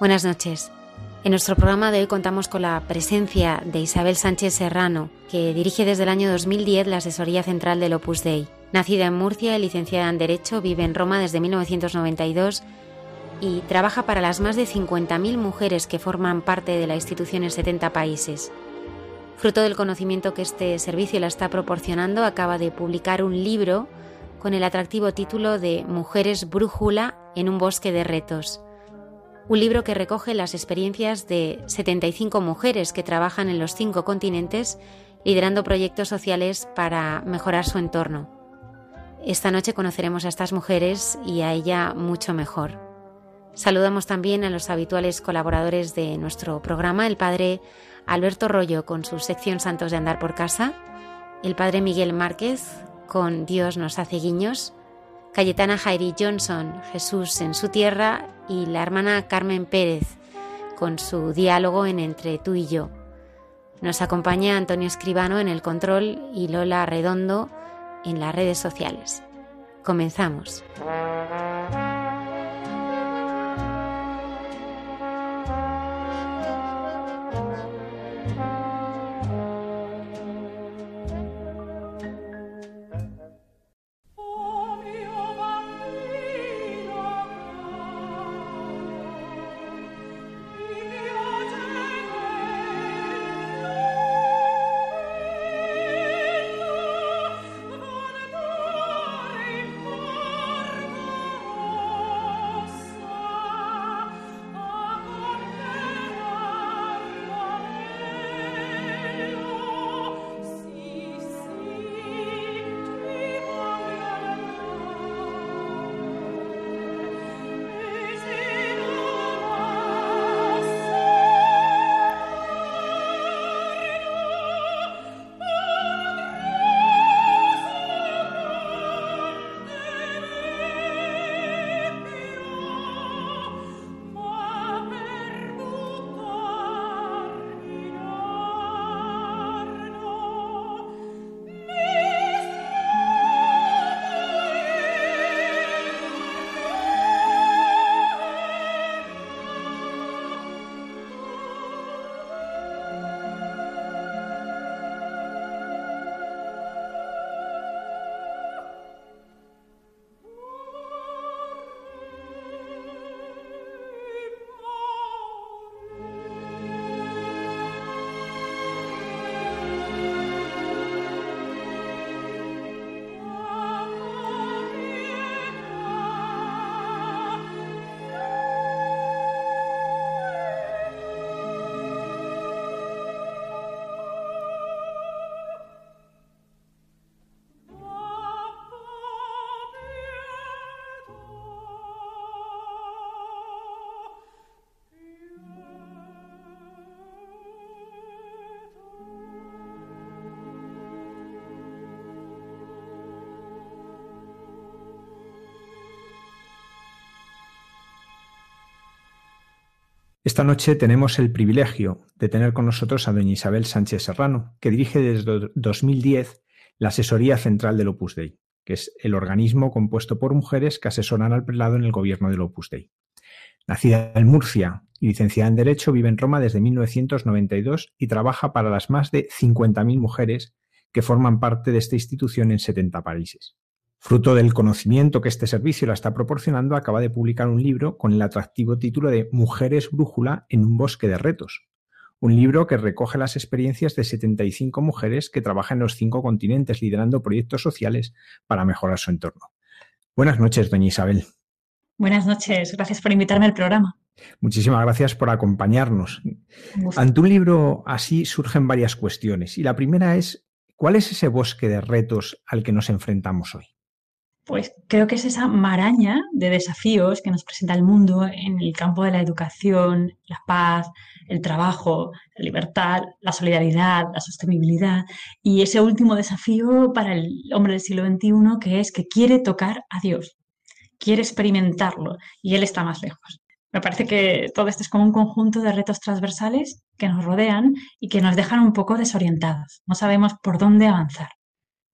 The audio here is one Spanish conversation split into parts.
Buenas noches. En nuestro programa de hoy contamos con la presencia de Isabel Sánchez Serrano, que dirige desde el año 2010 la asesoría central del Opus Dei. Nacida en Murcia y licenciada en Derecho, vive en Roma desde 1992 y trabaja para las más de 50.000 mujeres que forman parte de la institución en 70 países. Fruto del conocimiento que este servicio la está proporcionando, acaba de publicar un libro con el atractivo título de Mujeres Brújula en un bosque de retos un libro que recoge las experiencias de 75 mujeres que trabajan en los cinco continentes liderando proyectos sociales para mejorar su entorno. Esta noche conoceremos a estas mujeres y a ella mucho mejor. Saludamos también a los habituales colaboradores de nuestro programa, el padre Alberto Rollo con su sección Santos de Andar por Casa, el padre Miguel Márquez con Dios nos hace guiños, Cayetana Jairi Johnson, Jesús en su tierra y la hermana Carmen Pérez con su diálogo en Entre tú y yo. Nos acompaña Antonio Escribano en el control y Lola Redondo en las redes sociales. Comenzamos. Esta noche tenemos el privilegio de tener con nosotros a doña Isabel Sánchez Serrano, que dirige desde 2010 la Asesoría Central del Opus Dei, que es el organismo compuesto por mujeres que asesoran al prelado en el gobierno del Opus Dei. Nacida en Murcia y licenciada en Derecho, vive en Roma desde 1992 y trabaja para las más de 50.000 mujeres que forman parte de esta institución en 70 países. Fruto del conocimiento que este servicio la está proporcionando, acaba de publicar un libro con el atractivo título de Mujeres Brújula en un bosque de retos. Un libro que recoge las experiencias de 75 mujeres que trabajan en los cinco continentes liderando proyectos sociales para mejorar su entorno. Buenas noches, doña Isabel. Buenas noches, gracias por invitarme al programa. Muchísimas gracias por acompañarnos. Ante un libro así surgen varias cuestiones y la primera es, ¿cuál es ese bosque de retos al que nos enfrentamos hoy? Pues creo que es esa maraña de desafíos que nos presenta el mundo en el campo de la educación, la paz, el trabajo, la libertad, la solidaridad, la sostenibilidad y ese último desafío para el hombre del siglo XXI que es que quiere tocar a Dios, quiere experimentarlo y él está más lejos. Me parece que todo esto es como un conjunto de retos transversales que nos rodean y que nos dejan un poco desorientados. No sabemos por dónde avanzar.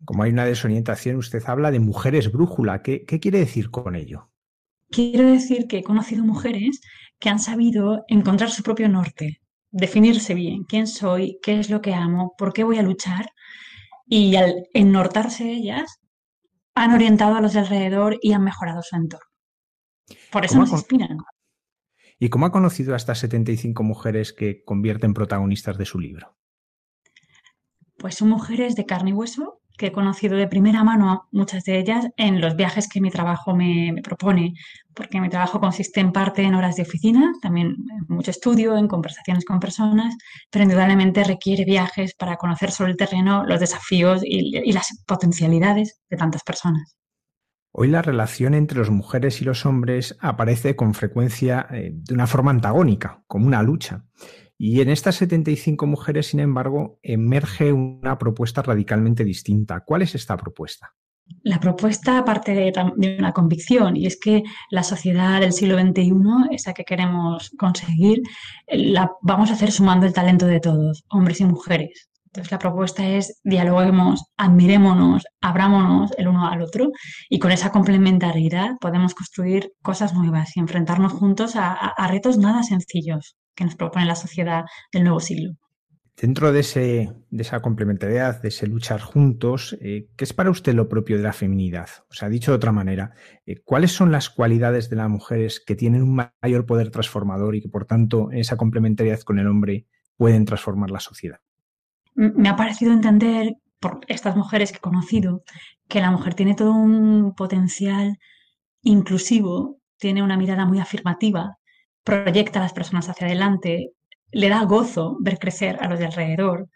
Como hay una desorientación, usted habla de mujeres brújula. ¿Qué, quiere decir con ello? Quiero decir que he conocido mujeres que han sabido encontrar su propio norte, definirse bien quién soy, qué es lo que amo, por qué voy a luchar y al ennortarse ellas han orientado a los de alrededor y han mejorado su entorno. Por eso nos inspiran. ¿Y cómo ha conocido a estas 75 mujeres que convierten protagonistas de su libro? Pues son mujeres de carne y hueso que he conocido de primera mano muchas de ellas en los viajes que mi trabajo me, propone, porque mi trabajo consiste en parte en horas de oficina, también mucho estudio, en conversaciones con personas, pero indudablemente requiere viajes para conocer sobre el terreno los desafíos y, las potencialidades de tantas personas. Hoy la relación entre las mujeres y los hombres aparece con frecuencia eh, de una forma antagónica, como una lucha. Y en estas 75 mujeres, sin embargo, emerge una propuesta radicalmente distinta. ¿Cuál es esta propuesta? La propuesta parte de, una convicción y es que la sociedad del siglo XXI, esa que queremos conseguir, la vamos a hacer sumando el talento de todos, hombres y mujeres. Entonces la propuesta es dialoguemos, admirémonos, abrámonos el uno al otro y con esa complementariedad podemos construir cosas nuevas y enfrentarnos juntos a retos nada sencillos que nos propone la sociedad del nuevo siglo. Dentro de, ese, de esa complementariedad, de ese luchar juntos, eh, ¿qué es para usted lo propio de la feminidad? O sea, dicho de otra manera, eh, ¿cuáles son las cualidades de las mujeres que tienen un mayor poder transformador y que, por tanto, en esa complementariedad con el hombre pueden transformar la sociedad? Me ha parecido entender por estas mujeres que he conocido que la mujer tiene todo un potencial inclusivo, tiene una mirada muy afirmativa, proyecta a las personas hacia adelante, le da gozo ver crecer a los de alrededor.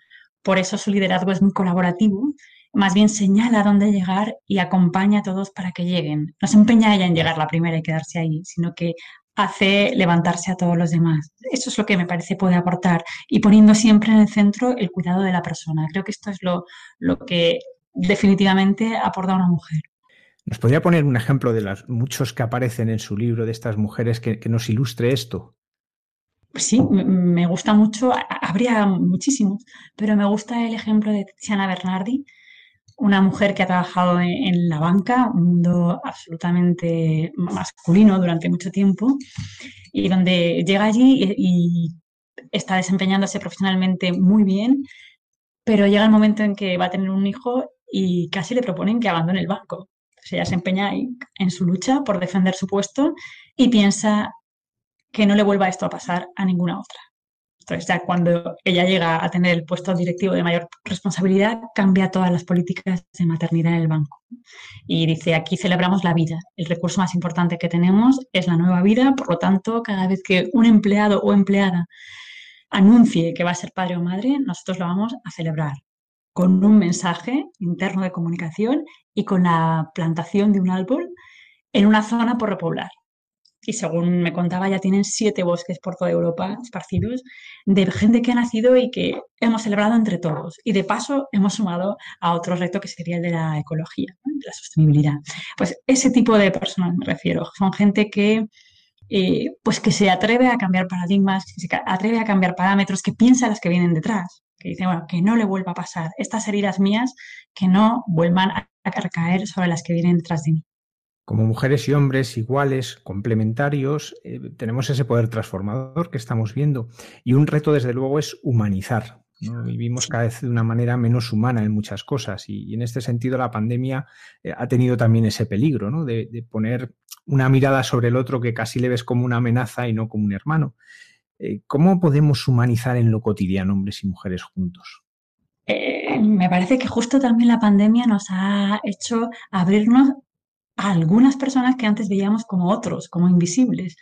Por eso su liderazgo es muy colaborativo, más bien señala dónde llegar y acompaña a todos para que lleguen. No se empeña ella en llegar la primera y quedarse ahí, sino que hace levantarse a todos los demás. Eso es lo que me parece puede aportar y poniendo siempre en el centro el cuidado de la persona. Creo que esto es lo, lo que definitivamente aporta una mujer. ¿Nos podría poner un ejemplo de los muchos que aparecen en su libro de estas mujeres que, nos ilustre esto? Sí, me gusta mucho, habría muchísimos, pero me gusta el ejemplo de Tiziana Bernardi, una mujer que ha trabajado en, la banca, un mundo absolutamente masculino durante mucho tiempo, y donde llega allí y está desempeñándose profesionalmente muy bien, pero llega el momento en que va a tener un hijo y casi le proponen que abandone el banco ella se empeña en su lucha por defender su puesto y piensa que no le vuelva esto a pasar a ninguna otra. Entonces, ya cuando ella llega a tener el puesto directivo de mayor responsabilidad, cambia todas las políticas de maternidad en el banco. Y dice, aquí celebramos la vida. El recurso más importante que tenemos es la nueva vida. Por lo tanto, cada vez que un empleado o empleada anuncie que va a ser padre o madre, nosotros lo vamos a celebrar con un mensaje interno de comunicación y con la plantación de un árbol en una zona por repoblar. Y según me contaba, ya tienen siete bosques por toda Europa esparcidos de gente que ha nacido y que hemos celebrado entre todos. Y de paso hemos sumado a otro reto que sería el de la ecología, de la sostenibilidad. Pues ese tipo de personas me refiero. Son gente que eh, pues que se atreve a cambiar paradigmas, que se atreve a cambiar parámetros, que piensa las que vienen detrás, que dice, bueno, que no le vuelva a pasar. Estas heridas mías que no vuelvan a recaer sobre las que vienen detrás de mí. Como mujeres y hombres iguales, complementarios, eh, tenemos ese poder transformador que estamos viendo. Y un reto, desde luego, es humanizar. Vivimos cada vez de una manera menos humana en muchas cosas. Y, en este sentido, la pandemia eh, ha tenido también ese peligro ¿no? de, de poner una mirada sobre el otro que casi le ves como una amenaza y no como un hermano. Eh, ¿Cómo podemos humanizar en lo cotidiano hombres y mujeres juntos? Eh, me parece que justo también la pandemia nos ha hecho abrirnos a algunas personas que antes veíamos como otros, como invisibles.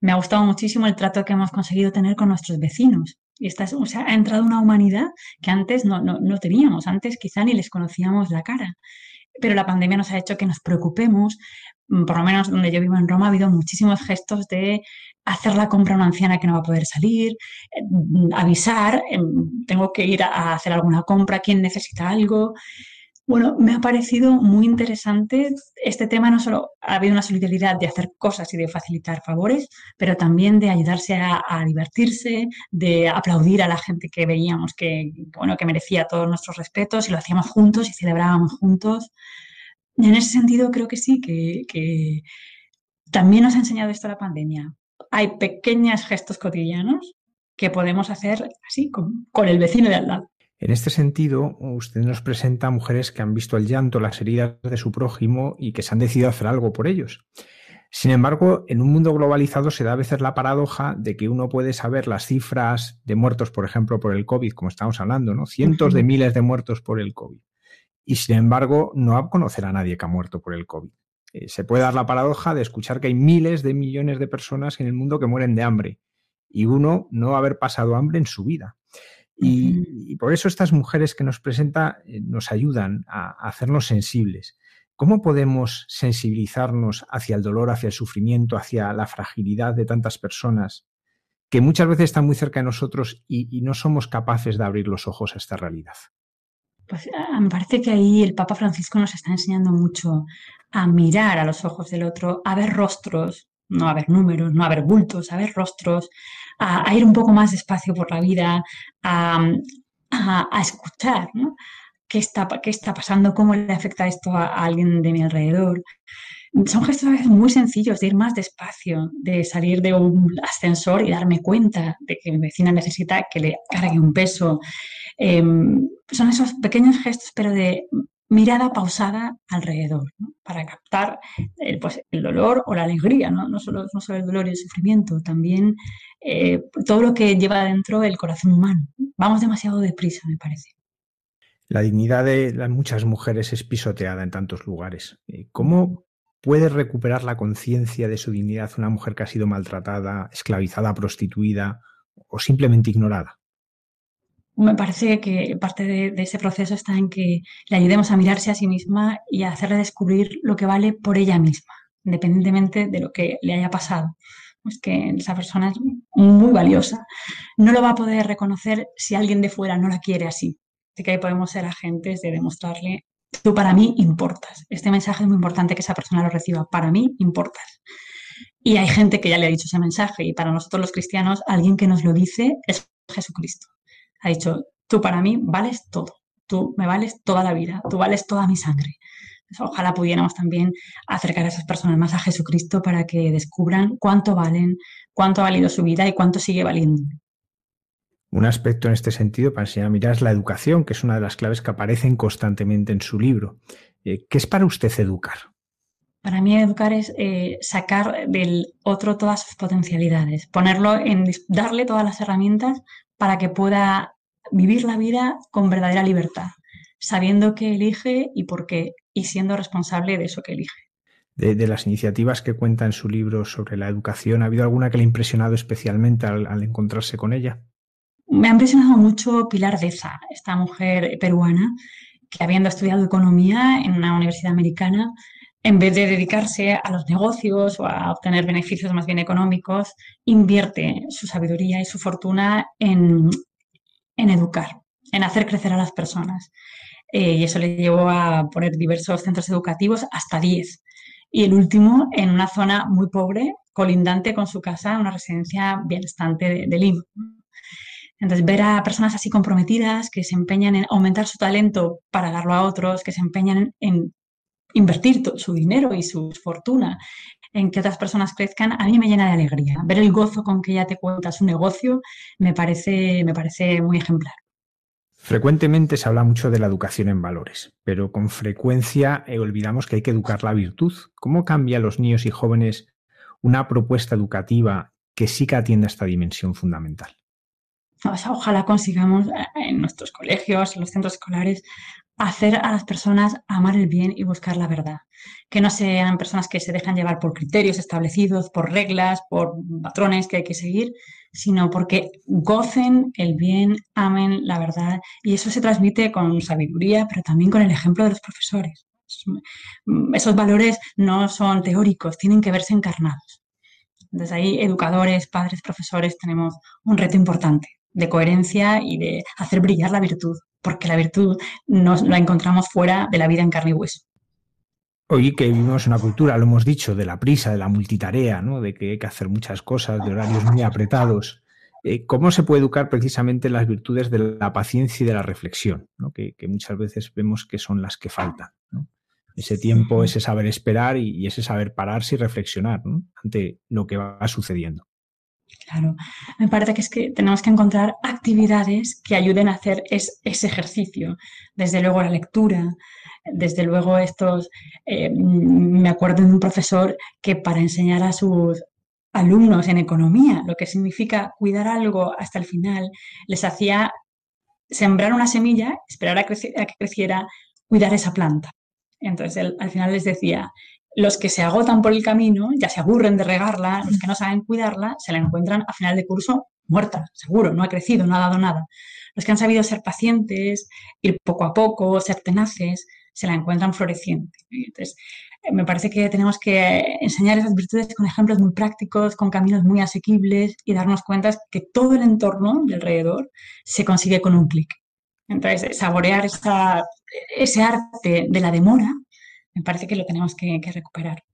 Me ha gustado muchísimo el trato que hemos conseguido tener con nuestros vecinos. Esta o sea, ha entrado una humanidad que antes no, no, no teníamos, antes quizá ni les conocíamos la cara pero la pandemia nos ha hecho que nos preocupemos Mm, por lo menos donde yo vivo en Roma, ha habido muchísimos gestos de hacer la compra a una anciana que no va a poder salir, mm, avisar, em, tengo que ir a hacer alguna compra, quien necesita algo. Bueno, me ha parecido muy interesante este tema, no solo ha habido una solidaridad de hacer cosas y de facilitar favores, pero también de ayudarse a, divertirse, de aplaudir a la gente que veíamos que, bueno, que merecía todos nuestros respetos y lo hacíamos juntos y celebrábamos juntos. En ese sentido creo que sí, que, también nos ha enseñado esto la pandemia. Hay pequeños gestos cotidianos que podemos hacer así, con, el vecino de al lado. En este sentido, usted nos presenta a mujeres que han visto el llanto, las heridas de su prójimo y que se han decidido hacer algo por ellos. Sin embargo, en un mundo globalizado se da a veces la paradoja de que uno puede saber las cifras de muertos, por ejemplo, por el COVID, como estamos hablando, ¿no? Cientos de miles de muertos por el COVID y sin embargo no va a conocer a nadie que ha muerto por el COVID. Eh, se puede dar la paradoja de escuchar que hay miles de millones de personas en el mundo que mueren de hambre y uno no haber pasado hambre en su vida. Y, por eso estas mujeres que nos presenta eh, nos ayudan a, hacernos sensibles. ¿Cómo podemos sensibilizarnos hacia el dolor, hacia el sufrimiento, hacia la fragilidad de tantas personas que muchas veces están muy cerca de nosotros y no somos capaces de abrir los ojos a esta realidad? Pues ah, me parece que ahí el Papa Francisco nos está enseñando mucho a mirar a los ojos del otro, a ver rostros, no a ver números, no a ver bultos, a ver rostros, a, ir un poco más despacio por la vida, a, escuchar ¿Qué, está, qué está pasando, cómo le afecta esto a, alguien de mi alrededor. Son gestos a veces muy sencillos de ir más despacio, de salir de un ascensor y darme cuenta de que mi vecina necesita que le cargue un peso, Em, son esos pequeños gestos, pero de mirada pausada alrededor, para captar el, pues, el, dolor o la alegría, ¿no? No, solo, no solo el dolor y el sufrimiento, también eh, todo lo que lleva dentro el corazón humano. Vamos demasiado deprisa, me parece. La dignidad de muchas mujeres es pisoteada en tantos lugares. Eh, ¿Cómo puede recuperar la conciencia de su dignidad una mujer que ha sido maltratada, esclavizada, prostituida o simplemente ignorada? Me parece que parte de, ese proceso está en que le ayudemos a mirarse a sí misma y a hacerle descubrir lo que vale por ella misma, independientemente de lo que le haya pasado. Es que esa persona es muy valiosa. No lo va a poder reconocer si alguien de fuera no la quiere así. Así que ahí podemos ser agentes de demostrarle, tú para mí importas. Este mensaje es muy importante que esa persona lo reciba. Para mí importas. Y hay gente que ya le ha dicho ese mensaje y para nosotros los cristianos, alguien que nos lo dice es Jesucristo ha dicho, tú para mí vales todo, tú me vales toda la vida, tú vales toda mi sangre. ojalá pudiéramos también acercar a esas personas más a Jesucristo para que descubran cuánto valen, cuánto ha valido su vida y cuánto sigue valiendo. Un aspecto en este sentido para enseñar a mirar es la educación, que es una de las claves que aparecen constantemente en su libro. Eh, ¿Qué es para usted educar? Para mí educar es eh, sacar del otro todas sus potencialidades, ponerlo en darle todas las herramientas para que pueda vivir la vida con verdadera libertad, sabiendo qué elige y por qué, y siendo responsable de eso que elige. De, las iniciativas que cuenta en su libro sobre la educación, ¿ha habido alguna que le ha impresionado especialmente al, encontrarse con ella? Me ha impresionado mucho Pilar Deza, esta mujer peruana que habiendo estudiado economía en una universidad americana, en vez de dedicarse a los negocios o a obtener beneficios más bien económicos, invierte su sabiduría y su fortuna en, educar, en hacer crecer a las personas. Eh, y eso le llevó a poner diversos centros educativos, hasta 10. Y el último en una zona muy pobre colindante con su casa, una residencia bienestante de, de Lima. Entonces, ver a personas así comprometidas que se empeñan en aumentar su talento para darlo a otros, que se empeñan en, invertir su dinero y su fortuna en que otras personas crezcan, a mí me llena de alegría. Ver el gozo con que ella te cuenta su negocio me parece, me parece muy ejemplar. Frecuentemente se habla mucho de la educación en valores, pero con frecuencia eh, olvidamos que hay que educar la virtud. ¿Cómo cambia a los niños y jóvenes una propuesta educativa que sí que atienda esta dimensión fundamental? ojalá consigamos eh, en nuestros colegios, en los centros escolares, hacer a las personas amar el bien y buscar la verdad. Que no sean personas que se dejan llevar por criterios establecidos, por reglas, por patrones que hay que seguir, sino porque gocen el bien, amen la verdad. Y eso se transmite con sabiduría, pero también con el ejemplo de los profesores. Esos valores no son teóricos, tienen que verse encarnados. Entonces ahí educadores, padres, profesores tenemos un reto importante de coherencia y de hacer brillar la virtud, porque la virtud no la encontramos fuera de la vida en carne y hueso. Hoy que vivimos una cultura, lo hemos dicho, de la prisa, de la multitarea, ¿no? de que hay que hacer muchas cosas, de horarios muy apretados. Eh, ¿Cómo se puede educar precisamente las virtudes de la paciencia y de la reflexión, que, muchas veces vemos que son las que faltan? Ese tiempo, ese saber esperar y, ese saber pararse y reflexionar ante lo que va sucediendo. Claro, me parece que es que tenemos que encontrar actividades que ayuden a hacer ese ejercicio. Desde luego la lectura, desde luego estos, eh, me acuerdo de un profesor que para enseñar a sus alumnos en economía, lo que significa cuidar algo hasta el final, les hacía sembrar una semilla, esperar a, que creciera, cuidar esa planta. Entonces al final les decía, los que se agotan por el camino ya se aburren de regarla, los que no saben cuidarla se la encuentran a final de curso muerta, seguro, no ha crecido, no ha dado nada. Los que han sabido ser pacientes, ir poco a poco, ser tenaces, se la encuentran floreciente. Entonces, eh, me parece que tenemos que enseñar esas virtudes con ejemplos muy prácticos, con caminos muy asequibles y darnos cuenta que todo el entorno de alrededor se consigue con un clic. Entonces, saborear ese arte de la demora me parece que lo tenemos que, recuperar.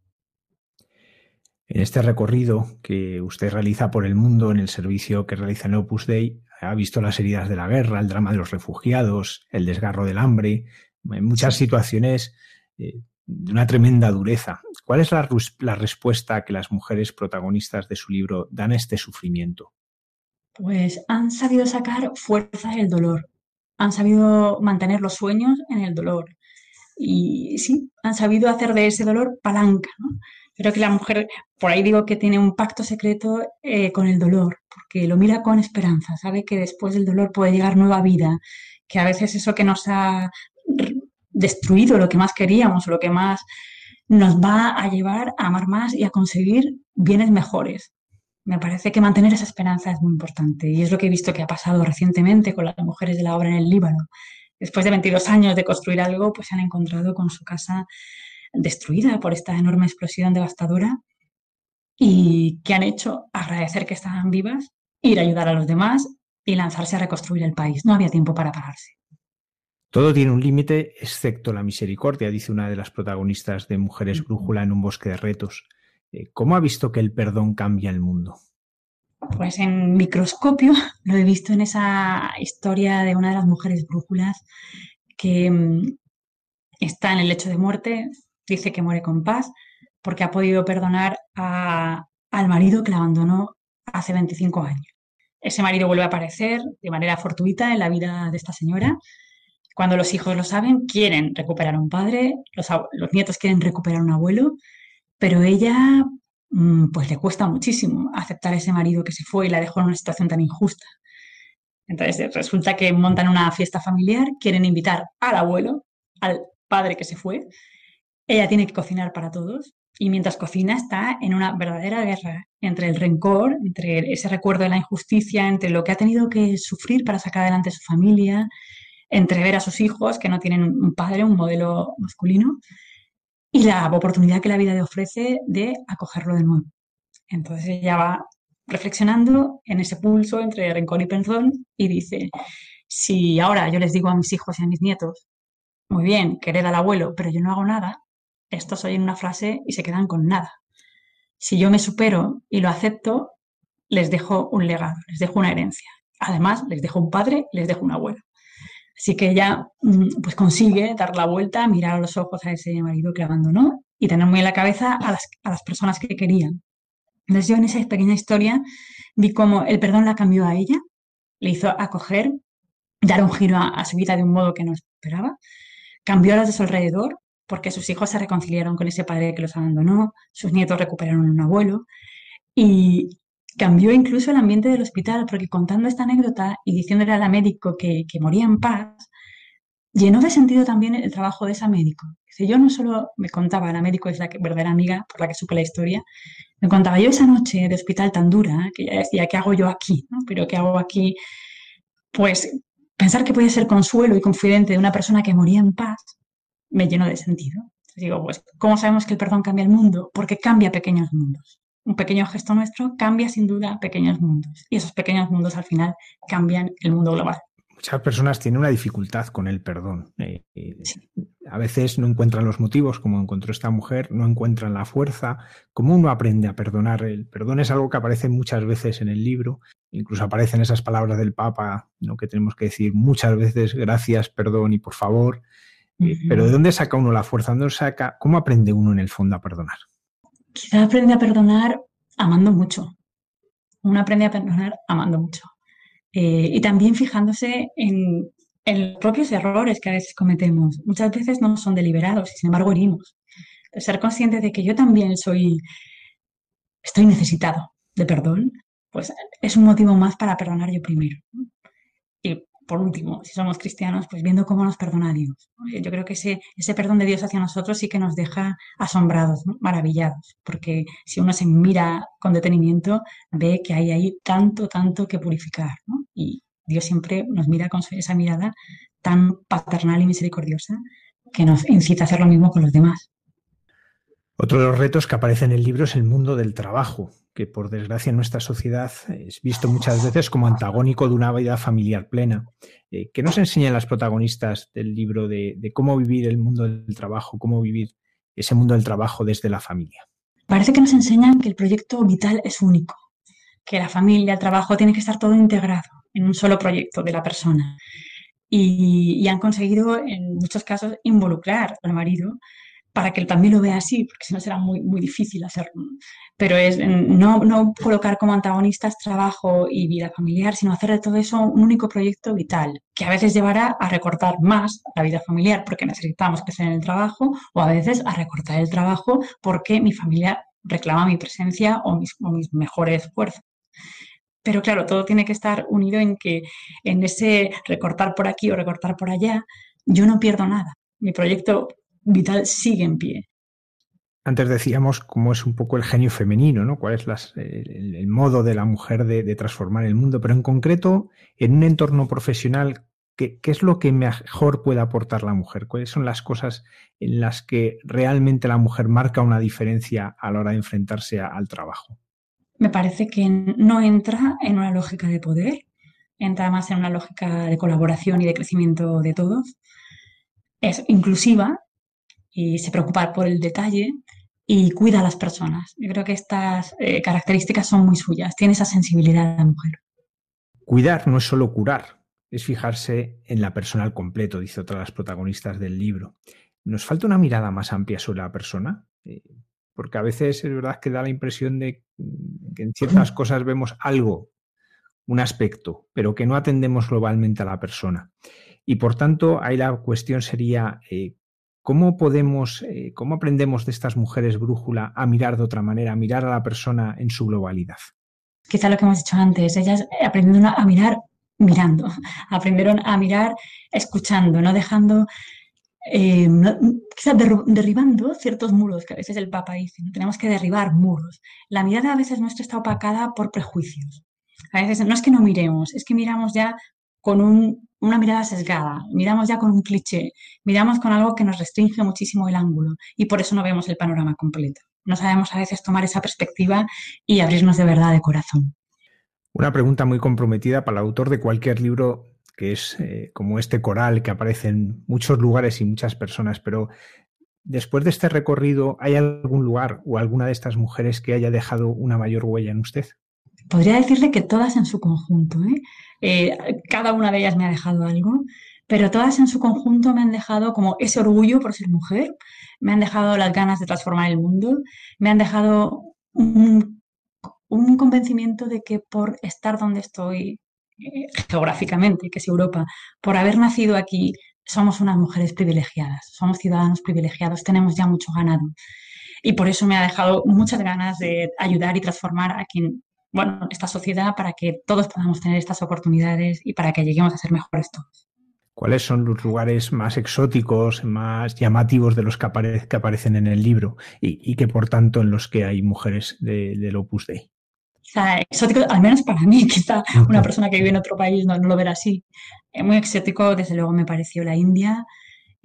En este recorrido que usted realiza por el mundo en el servicio que realiza en Opus Dei, ha visto las heridas de la guerra, el drama de los refugiados, el desgarro del hambre, en muchas situaciones eh, de una tremenda dureza. ¿Cuál es la, la, respuesta que las mujeres protagonistas de su libro dan a este sufrimiento? Pues han sabido sacar fuerza del dolor, han sabido mantener los sueños en el dolor, y sí, han sabido hacer de ese dolor palanca. ¿no? Creo que la mujer, por ahí digo que tiene un pacto secreto eh, con el dolor, porque lo mira con esperanza, sabe que después del dolor puede llegar nueva vida, que a veces eso que nos ha destruido lo que más queríamos, lo que más nos va a llevar a amar más y a conseguir bienes mejores. Me parece que mantener esa esperanza es muy importante y es lo que he visto que ha pasado recientemente con las mujeres de la obra en el Líbano después de 22 años de construir algo, pues se han encontrado con su casa destruida por esta enorme explosión devastadora y que han hecho agradecer que estaban vivas, ir a ayudar a los demás y lanzarse a reconstruir el país. No había tiempo para pararse. Todo tiene un límite, excepto la misericordia, dice una de las protagonistas de Mujeres Brújula en un bosque de retos. Eh, ¿Cómo ha visto que el perdón cambia el mundo? Pues en microscopio lo he visto en esa historia de una de las mujeres brújulas que mm, está en el lecho de muerte, dice que muere con paz porque ha podido perdonar al marido que la abandonó hace 25 años. Ese marido vuelve a aparecer de manera fortuita en la vida de esta señora. Cuando los hijos lo saben, quieren recuperar a un padre, los, los nietos quieren recuperar a un abuelo, pero ella pues le cuesta muchísimo aceptar a ese marido que se fue y la dejó en una situación tan injusta. Entonces resulta que montan una fiesta familiar, quieren invitar al abuelo, al padre que se fue. Ella tiene que cocinar para todos y mientras cocina está en una verdadera guerra entre el rencor, entre ese recuerdo de la injusticia, entre lo que ha tenido que sufrir para sacar adelante su familia, entre ver a sus hijos que no tienen un padre, un modelo masculino, y la oportunidad que la vida le ofrece de acogerlo de nuevo. Entonces ella va reflexionando en ese pulso entre rencor y perdón y dice, si ahora yo les digo a mis hijos y a mis nietos, muy bien, querer al abuelo, pero yo no hago nada, estos oyen una frase y se quedan con nada. Si yo me supero y lo acepto, les dejo un legado, les dejo una herencia. Además, les dejo un padre, les dejo un abuelo. Así que ella mm, pues consigue dar la vuelta, mirar a los ojos a ese marido que abandonó y tener muy en la cabeza a las, a las personas que querían. Entonces yo en esa pequeña historia vi cómo el perdón la cambió a ella, le hizo acoger, dar un giro a, su vida de un modo que no esperaba, cambió a las de su alrededor porque sus hijos se reconciliaron con ese padre que los abandonó, sus nietos recuperaron un abuelo y cambió incluso el ambiente del hospital porque contando esta anécdota y diciéndole al médico que, que moría en paz, llenó de sentido también el trabajo de esa médico. Yo no solo me contaba, la médico es la verdadera amiga por la que supe la historia, me contaba yo esa noche de hospital tan dura, que ella decía, ¿qué hago yo aquí? Pero ¿qué hago aquí? Pues pensar que podía ser consuelo y confidente de una persona que moría en paz, me llenó de sentido. digo, pues, ¿cómo sabemos que el perdón cambia el mundo? Porque cambia pequeños mundos. Un pequeño gesto nuestro cambia sin duda pequeños mundos. Y esos pequeños mundos al final cambian el mundo global muchas personas tienen una dificultad con el perdón. Eh, eh, a veces no encuentran los motivos, como encontró esta mujer, no encuentran la fuerza. ¿Cómo uno aprende a perdonar? El perdón es algo que aparece muchas veces en el libro, incluso aparecen esas palabras del Papa, ¿no? que tenemos que decir muchas veces gracias, perdón y por favor. Eh, pero ¿de dónde saca uno la fuerza? ¿Dónde saca? ¿Cómo aprende uno en el fondo a perdonar? Quizá aprende a perdonar amando mucho. Uno aprende a perdonar amando mucho. Eh, y también fijándose en, los propios errores que a veces cometemos. Muchas veces no son deliberados y sin embargo herimos. ser consciente de que yo también soy, estoy necesitado de perdón, pues es un motivo más para perdonar yo primero. Por último, si somos cristianos, pues viendo cómo nos perdona Dios. Yo creo que ese, ese perdón de Dios hacia nosotros sí que nos deja asombrados, maravillados, porque si uno se mira con detenimiento, ve que hay ahí tanto, tanto que purificar. Y Dios siempre nos mira con esa mirada tan paternal y misericordiosa que nos incita a hacer lo mismo con los demás. Otro de los retos que aparece en el libro es el mundo del trabajo, que por desgracia en nuestra sociedad es visto muchas veces como antagónico de una vida familiar plena. Eh, ¿Qué nos enseñan las protagonistas del libro de, cómo vivir el mundo del trabajo, cómo vivir ese mundo del trabajo desde la familia? Parece que nos enseñan que el proyecto vital es único, que la familia, el trabajo, tiene que estar todo integrado en un solo proyecto de la persona. Y, y han conseguido, en muchos casos, involucrar al marido para que él también lo vea así, porque si no será muy, muy difícil hacerlo. Pero es no, no, colocar como antagonistas trabajo y vida familiar, sino hacer de todo eso un único proyecto vital, que a veces llevará a recortar más la vida familiar porque necesitamos crecer en el trabajo, o a veces a recortar el trabajo porque mi familia reclama mi presencia o mis, o mis mejores esfuerzos. Pero claro, todo tiene que estar unido en que en ese recortar por aquí o recortar por allá, yo no pierdo nada. Mi proyecto vital sigue en pie. Antes decíamos cómo es un poco el genio femenino, ¿no? Cuál es el, modo de la mujer de, transformar el mundo, pero en concreto, en un entorno profesional, ¿qué, es lo que mejor puede aportar la mujer? ¿Cuáles son las cosas en las que realmente la mujer marca una diferencia a la hora de enfrentarse al trabajo? Me parece que no entra en una lógica de poder, entra más en una lógica de colaboración y de crecimiento de todos. Es inclusiva, y se preocupa por el detalle y cuida a las personas. Yo creo que estas eh, características son muy suyas. Tiene esa sensibilidad de la mujer. Cuidar no es solo curar, es fijarse en la persona al completo, dice otra de las protagonistas del libro. ¿Nos falta una mirada más amplia sobre la persona? Eh, porque a veces es verdad que da la impresión de que en ciertas cosas vemos algo, un aspecto, pero que no atendemos globalmente a la persona. Y por tanto, ahí la cuestión sería, eh, ¿Cómo podemos, eh, cómo aprendemos de estas mujeres brújula a mirar de otra manera, a mirar a la persona en su globalidad? Quizá lo que hemos dicho antes, ellas aprendieron a mirar mirando, aprendieron a mirar escuchando, no dejando, eh, quizás derribando ciertos muros, que a veces el Papa dice, tenemos que derribar muros. La mirada a veces nuestra está opacada por prejuicios. A veces no es que no miremos, es que miramos ya con una mirada sesgada, miramos ya con un cliché, miramos con algo que nos restringe muchísimo el ángulo y por eso no vemos el panorama completo. No sabemos a veces tomar esa perspectiva y abrirnos de verdad de corazón. Una pregunta muy comprometida para el autor de cualquier libro que es eh, como este coral que aparece en muchos lugares y muchas personas, pero después de este recorrido, ¿hay algún lugar o alguna de estas mujeres que haya dejado una mayor huella en usted? Podría decirle que todas en su conjunto. ¿eh? Eh, cada una de ellas me ha dejado algo, pero todas en su conjunto me han dejado como ese orgullo por ser mujer, me han dejado las ganas de transformar el mundo, me han dejado un, convencimiento de que por estar donde estoy eh, geográficamente, que es Europa, por haber nacido aquí, somos unas mujeres privilegiadas, somos ciudadanos privilegiados, tenemos ya mucho ganado. Y por eso me ha dejado muchas ganas de ayudar y transformar a quien bueno, esta sociedad para que todos podamos tener estas oportunidades y para que lleguemos a ser mejores todos. ¿Cuáles son los lugares más exóticos, más llamativos de los que, aparecen en el libro y, que por tanto en los que hay mujeres del Opus Dei? Quizá exótico, al menos para mí, quizá una persona que vive en otro país no, lo verá así. Eh, muy exótico, desde luego, me pareció la India.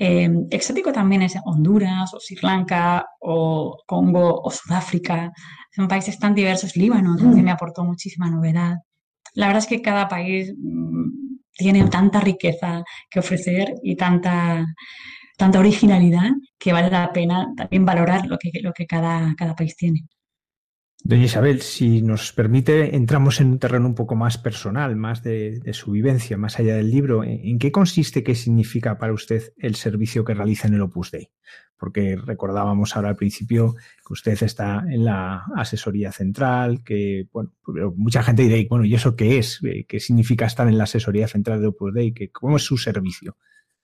Eh, exótico también es Honduras o Sri Lanka o Congo o Sudáfrica. Son países tan diversos. Líbano también mm. me aportó muchísima novedad. La verdad es que cada país mm, tiene tanta riqueza que ofrecer y tanta, tanta originalidad que vale la pena también valorar lo que, lo que cada, cada país tiene. Doña Isabel, si nos permite, entramos en un terreno un poco más personal, más de, su vivencia, más allá del libro. ¿En qué consiste, qué significa para usted el servicio que realiza en el Opus Dei? Porque recordábamos ahora al principio que usted está en la asesoría central, que, bueno, mucha gente dirá, bueno, ¿y eso qué es? ¿Qué significa estar en la asesoría central de Opus Dei? ¿Cómo es su servicio?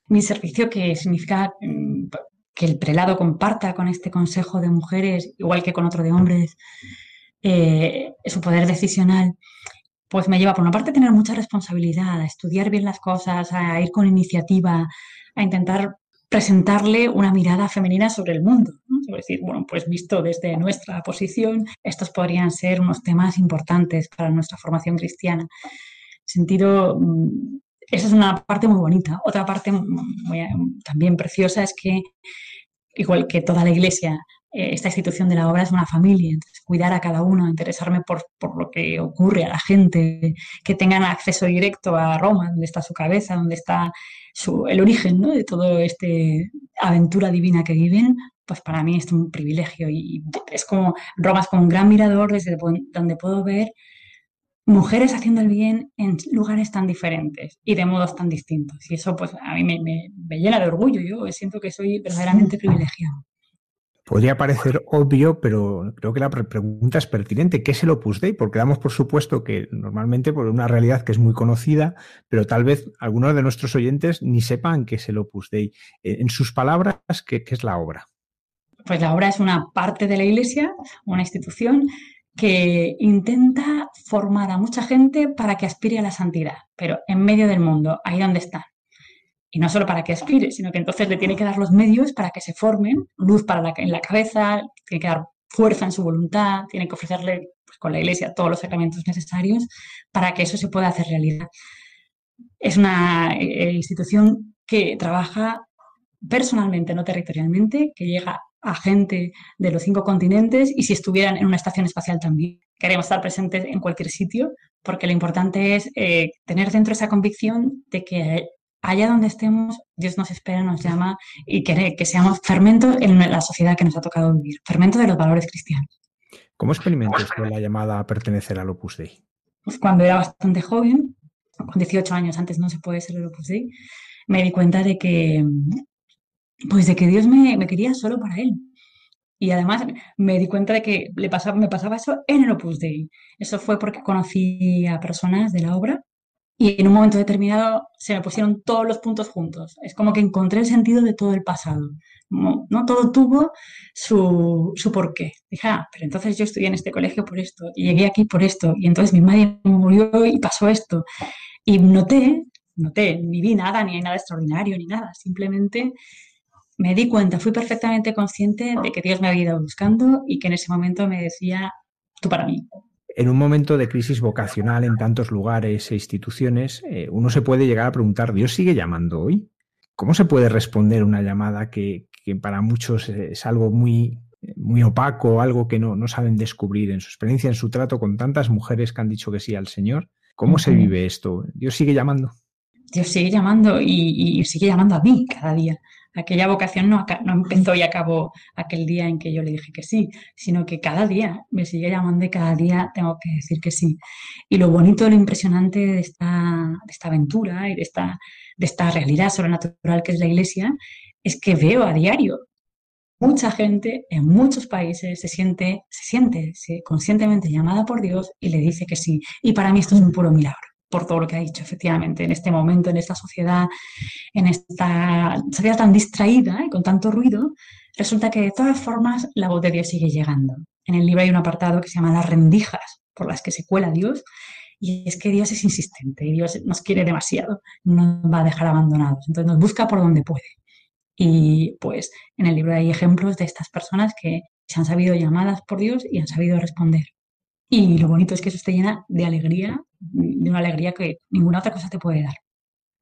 Mi servicio que significa mm, que el prelado comparta con este consejo de mujeres, igual que con otro de hombres, eh, su poder decisional, pues me lleva por una parte a tener mucha responsabilidad, a estudiar bien las cosas, a ir con iniciativa, a intentar presentarle una mirada femenina sobre el mundo. Es decir, bueno, pues visto desde nuestra posición, estos podrían ser unos temas importantes para nuestra formación cristiana. Sentido, mm, esa es una parte muy bonita. Otra parte también preciosa es que, igual que toda la iglesia, eh, esta institución de la obra es una familia, entonces cuidar a cada uno, interesarme por, lo que ocurre a la gente, que tengan acceso directo a Roma, donde está su cabeza, donde está el origen de toda esta aventura divina que viven, pues para mí es un privilegio y es como Roma es como un gran mirador desde donde puedo ver mujeres haciendo el bien en lugares tan diferentes y de modos tan distintos. Y eso pues a mí me, me llena de orgullo, yo siento que soy verdaderamente privilegiado. Podría parecer obvio, pero creo que la pregunta es pertinente. ¿Qué es el Opus Dei? Porque damos por supuesto que normalmente por una realidad que es muy conocida, pero tal vez algunos de nuestros oyentes ni sepan qué es el Opus Dei. Eh, en sus palabras, ¿qué, es la obra? Pues la obra es una parte de la Iglesia, una institución que intenta formar a mucha gente para que aspire a la santidad, pero en medio del mundo, ahí donde están. Y no solo para que aspire, sino que entonces le tiene que dar los medios para que se formen, luz para la, en la cabeza, tiene que dar fuerza en su voluntad, tiene que ofrecerle pues, con la iglesia todos los sacramentos necesarios para que eso se pueda hacer realidad. Es una eh, institución que trabaja personalmente, no territorialmente, que llega a gente de los cinco continentes y si estuvieran en una estación espacial también. Queremos estar presentes en cualquier sitio porque lo importante es eh, tener dentro esa convicción de que allá donde estemos, Dios nos espera, nos llama y quiere que seamos fermento en la sociedad que nos ha tocado vivir, fermento de los valores cristianos. ¿Cómo experimentó la llamada a pertenecer al Opus Dei? Pues cuando era bastante joven, con 18 años, antes no se puede ser el Opus Dei, me di cuenta de que, pues de que Dios me, me quería solo para Él. Y además me di cuenta de que le pasaba, me pasaba eso en el Opus Dei. Eso fue porque conocí a personas de la obra y en un momento determinado se me pusieron todos los puntos juntos. Es como que encontré el sentido de todo el pasado. No, todo tuvo su, su porqué. Dije, ah, pero entonces yo estudié en este colegio por esto y llegué aquí por esto y entonces mi madre murió y pasó esto. Y noté, noté, ni vi nada, ni hay nada extraordinario, ni nada. Simplemente me di cuenta, fui perfectamente consciente de que Dios me había ido buscando y que en ese momento me decía, tú para mí, en un momento de crisis vocacional en tantos lugares e instituciones, eh, uno se puede llegar a preguntar, ¿Dios sigue llamando hoy? ¿Cómo se puede responder una llamada que, para muchos es algo muy, muy opaco, algo que no, saben descubrir en su experiencia, en su trato con tantas mujeres que han dicho que sí al Señor? ¿Cómo se vive esto? ¿Dios sigue llamando? Dios sigue llamando y, sigue llamando a mí cada día. Aquella vocación no, no, empezó y acabó aquel día en que yo le dije que sí, sino que cada día me sigue llamando y cada día tengo que decir que sí. Y lo bonito, lo impresionante de esta, aventura y de esta, de esta realidad sobrenatural que es la Iglesia es que veo a diario mucha gente en muchos países se siente, se siente conscientemente llamada por Dios y le dice que sí. Y para mí esto es un puro milagro por todo lo que ha dicho, efectivamente, en este momento, en esta sociedad, en esta sociedad tan distraída y con tanto ruido, resulta que de todas formas la voz de Dios sigue llegando. En el libro hay un apartado que se llama las rendijas por las que se cuela Dios, y es que Dios es insistente, y Dios nos quiere demasiado, no nos va a dejar abandonados, entonces nos busca por donde puede. Y pues en el libro hay ejemplos de estas personas que se han sabido llamadas por Dios y han sabido responder. Y lo bonito es que eso esté llena de alegría, de una alegría que ninguna otra cosa te puede dar.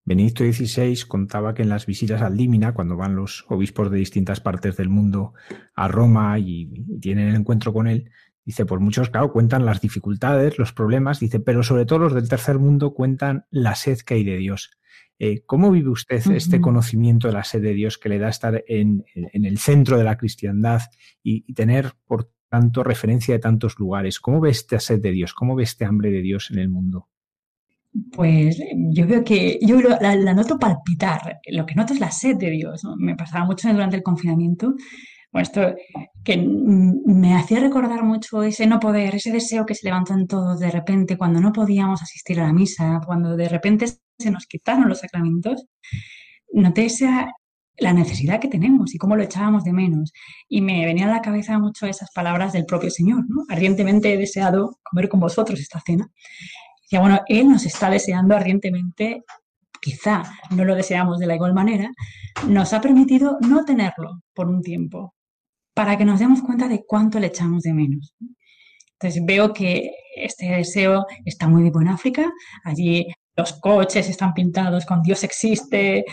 Benedicto XVI contaba que en las visitas al Límina, cuando van los obispos de distintas partes del mundo a Roma y, tienen el encuentro con él, dice, por muchos, claro, cuentan las dificultades, los problemas, dice, pero sobre todo los del tercer mundo cuentan la sed que hay de Dios. Eh, ¿Cómo vive usted este conocimiento de la sed de Dios que le da estar en, el centro de la cristiandad y, tener, por tanto, referencia de tantos lugares? ¿Cómo ve esta sed de Dios? ¿Cómo ve este hambre de Dios en el mundo? Pues yo veo que yo la, noto palpitar. Lo que noto es la sed de Dios. Me pasaba mucho durante el confinamiento. Bueno, esto que me hacía recordar mucho ese no poder, ese deseo que se levantó en todos de repente cuando no podíamos asistir a la misa, cuando de repente se nos quitaron los sacramentos, noté esa, la necesidad que tenemos y cómo lo echábamos de menos. Y me venían a la cabeza mucho esas palabras del propio Señor, ¿no? Ardientemente he deseado comer con vosotros esta cena. Y bueno, Él nos está deseando ardientemente, quizá no lo deseamos de la igual manera, nos ha permitido no tenerlo por un tiempo, para que nos demos cuenta de cuánto le echamos de menos. Entonces veo que este deseo está muy vivo en África. Allí los coches están pintados con Dios existe,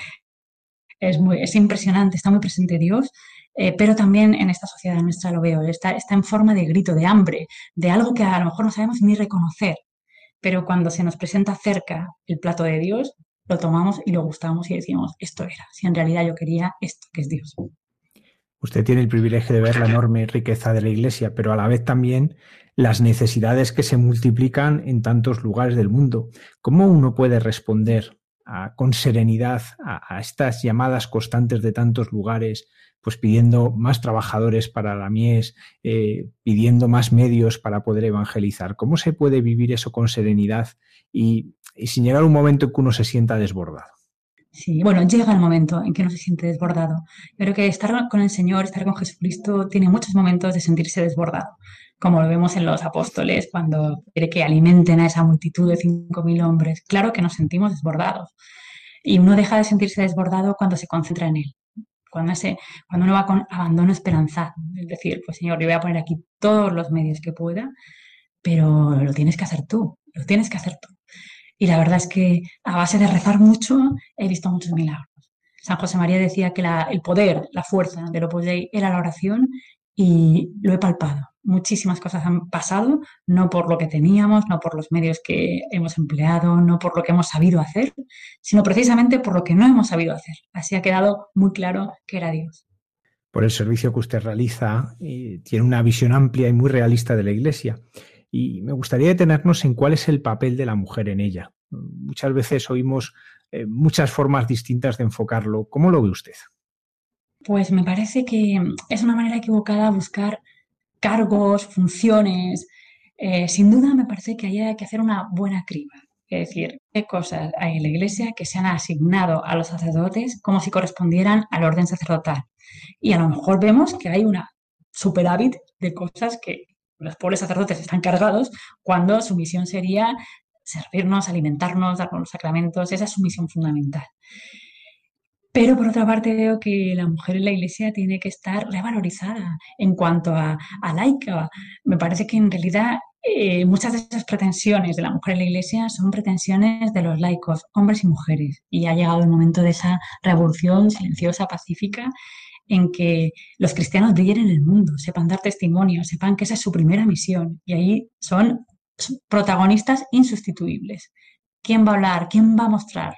es, muy, es impresionante, está muy presente Dios, eh, pero también en esta sociedad nuestra lo veo, está, está en forma de grito, de hambre, de algo que a lo mejor no sabemos ni reconocer, pero cuando se nos presenta cerca el plato de Dios, lo tomamos y lo gustamos y decimos, esto era, si en realidad yo quería esto que es Dios. Usted tiene el privilegio de ver la enorme riqueza de la Iglesia, pero a la vez también las necesidades que se multiplican en tantos lugares del mundo. ¿Cómo uno puede responder con serenidad a, estas llamadas constantes de tantos lugares, pues pidiendo más trabajadores para la mies, eh, pidiendo más medios para poder evangelizar? ¿Cómo se puede vivir eso con serenidad y, sin llegar un momento en que uno se sienta desbordado? Sí, bueno, llega el momento en que uno se siente desbordado. Pero que estar con el Señor, estar con Jesucristo, tiene muchos momentos de sentirse desbordado como lo vemos en los apóstoles, cuando quiere que alimenten a esa multitud de 5.000 hombres. Claro que nos sentimos desbordados. Y uno deja de sentirse desbordado cuando se concentra en Él, cuando, cuando uno va con abandono esperanzado. Es decir, pues Señor, yo voy a poner aquí todos los medios que pueda, pero lo tienes que hacer tú, lo tienes que hacer tú. Y la verdad es que a base de rezar mucho he visto muchos milagros. San José María decía que el poder, la fuerza del Opus Dei era la oración y lo he palpado muchísimas cosas han pasado, no por lo que teníamos, no por los medios que hemos empleado, no por lo que hemos sabido hacer, sino precisamente por lo que no hemos sabido hacer. Así ha quedado muy claro que era Dios. Por el servicio que usted realiza, eh, tiene una visión amplia y muy realista de la Iglesia. Y me gustaría detenernos en cuál es el papel de la mujer en ella. Muchas veces oímos eh, muchas formas distintas de enfocarlo. ¿Cómo lo ve usted? Pues me parece que es una manera equivocada buscar cargos, funciones. Eh, sin duda me parece que hay que hacer una buena criba. Es decir, qué cosas hay en la Iglesia que se han asignado a los sacerdotes como si correspondieran al orden sacerdotal. Y a lo mejor vemos que hay una superávit de cosas que los pobres sacerdotes están cargados cuando su misión sería servirnos, alimentarnos, darnos los sacramentos. Esa es su misión fundamental. Pero por otra parte veo que la mujer en la iglesia tiene que estar revalorizada en cuanto a, laica. Me parece que en realidad eh, muchas de esas pretensiones de la mujer en la iglesia son pretensiones de los laicos, hombres y mujeres. Y ha llegado el momento de esa revolución silenciosa, pacífica, en que los cristianos brillen en el mundo, sepan dar testimonio, sepan que esa es su primera misión. Y ahí son protagonistas insustituibles. ¿Quién va a hablar? ¿Quién va a mostrar?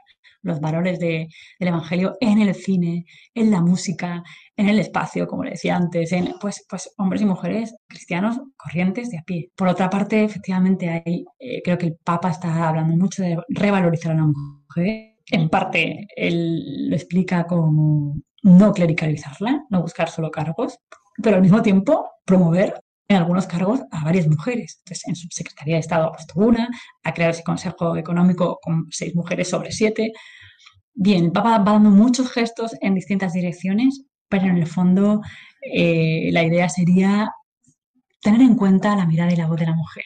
Los valores del Evangelio en el cine, en la música, en el espacio, como le decía antes, en, pues, pues hombres y mujeres cristianos corrientes de a pie. Por otra parte, efectivamente, hay, eh, creo que el Papa está hablando mucho de revalorizar a la mujer. En parte, él lo explica como no clericalizarla, no buscar solo cargos, pero al mismo tiempo promover en algunos cargos a varias mujeres. Entonces, en su Secretaría de Estado ha puesto una, ha creado ese Consejo Económico con seis mujeres sobre siete. Bien, el Papa va dando muchos gestos en distintas direcciones, pero en el fondo eh, la idea sería tener en cuenta la mirada y la voz de la mujer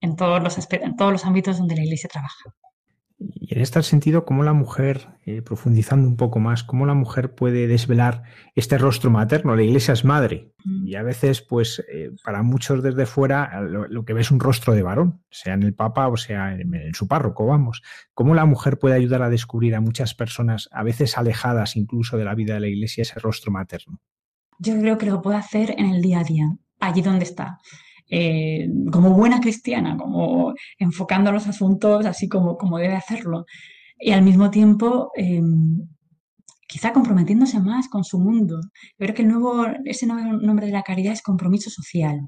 en todos los, en todos los ámbitos donde la Iglesia trabaja. Y en este sentido, ¿cómo la mujer, eh, profundizando un poco más, cómo la mujer puede desvelar este rostro materno? La iglesia es madre y a veces, pues, eh, para muchos desde fuera, lo, que ve es un rostro de varón, sea en el Papa o sea en, en, su párroco, vamos. ¿Cómo la mujer puede ayudar a descubrir a muchas personas, a veces alejadas incluso de la vida de la iglesia, ese rostro materno? Yo creo que lo puede hacer en el día a día, allí donde está. Eh, como buena cristiana, como enfocando los asuntos así como, como debe hacerlo. Y al mismo tiempo, em, quizá comprometiéndose más con su mundo. Yo creo que el nuevo, ese nuevo nombre de la caridad es compromiso social.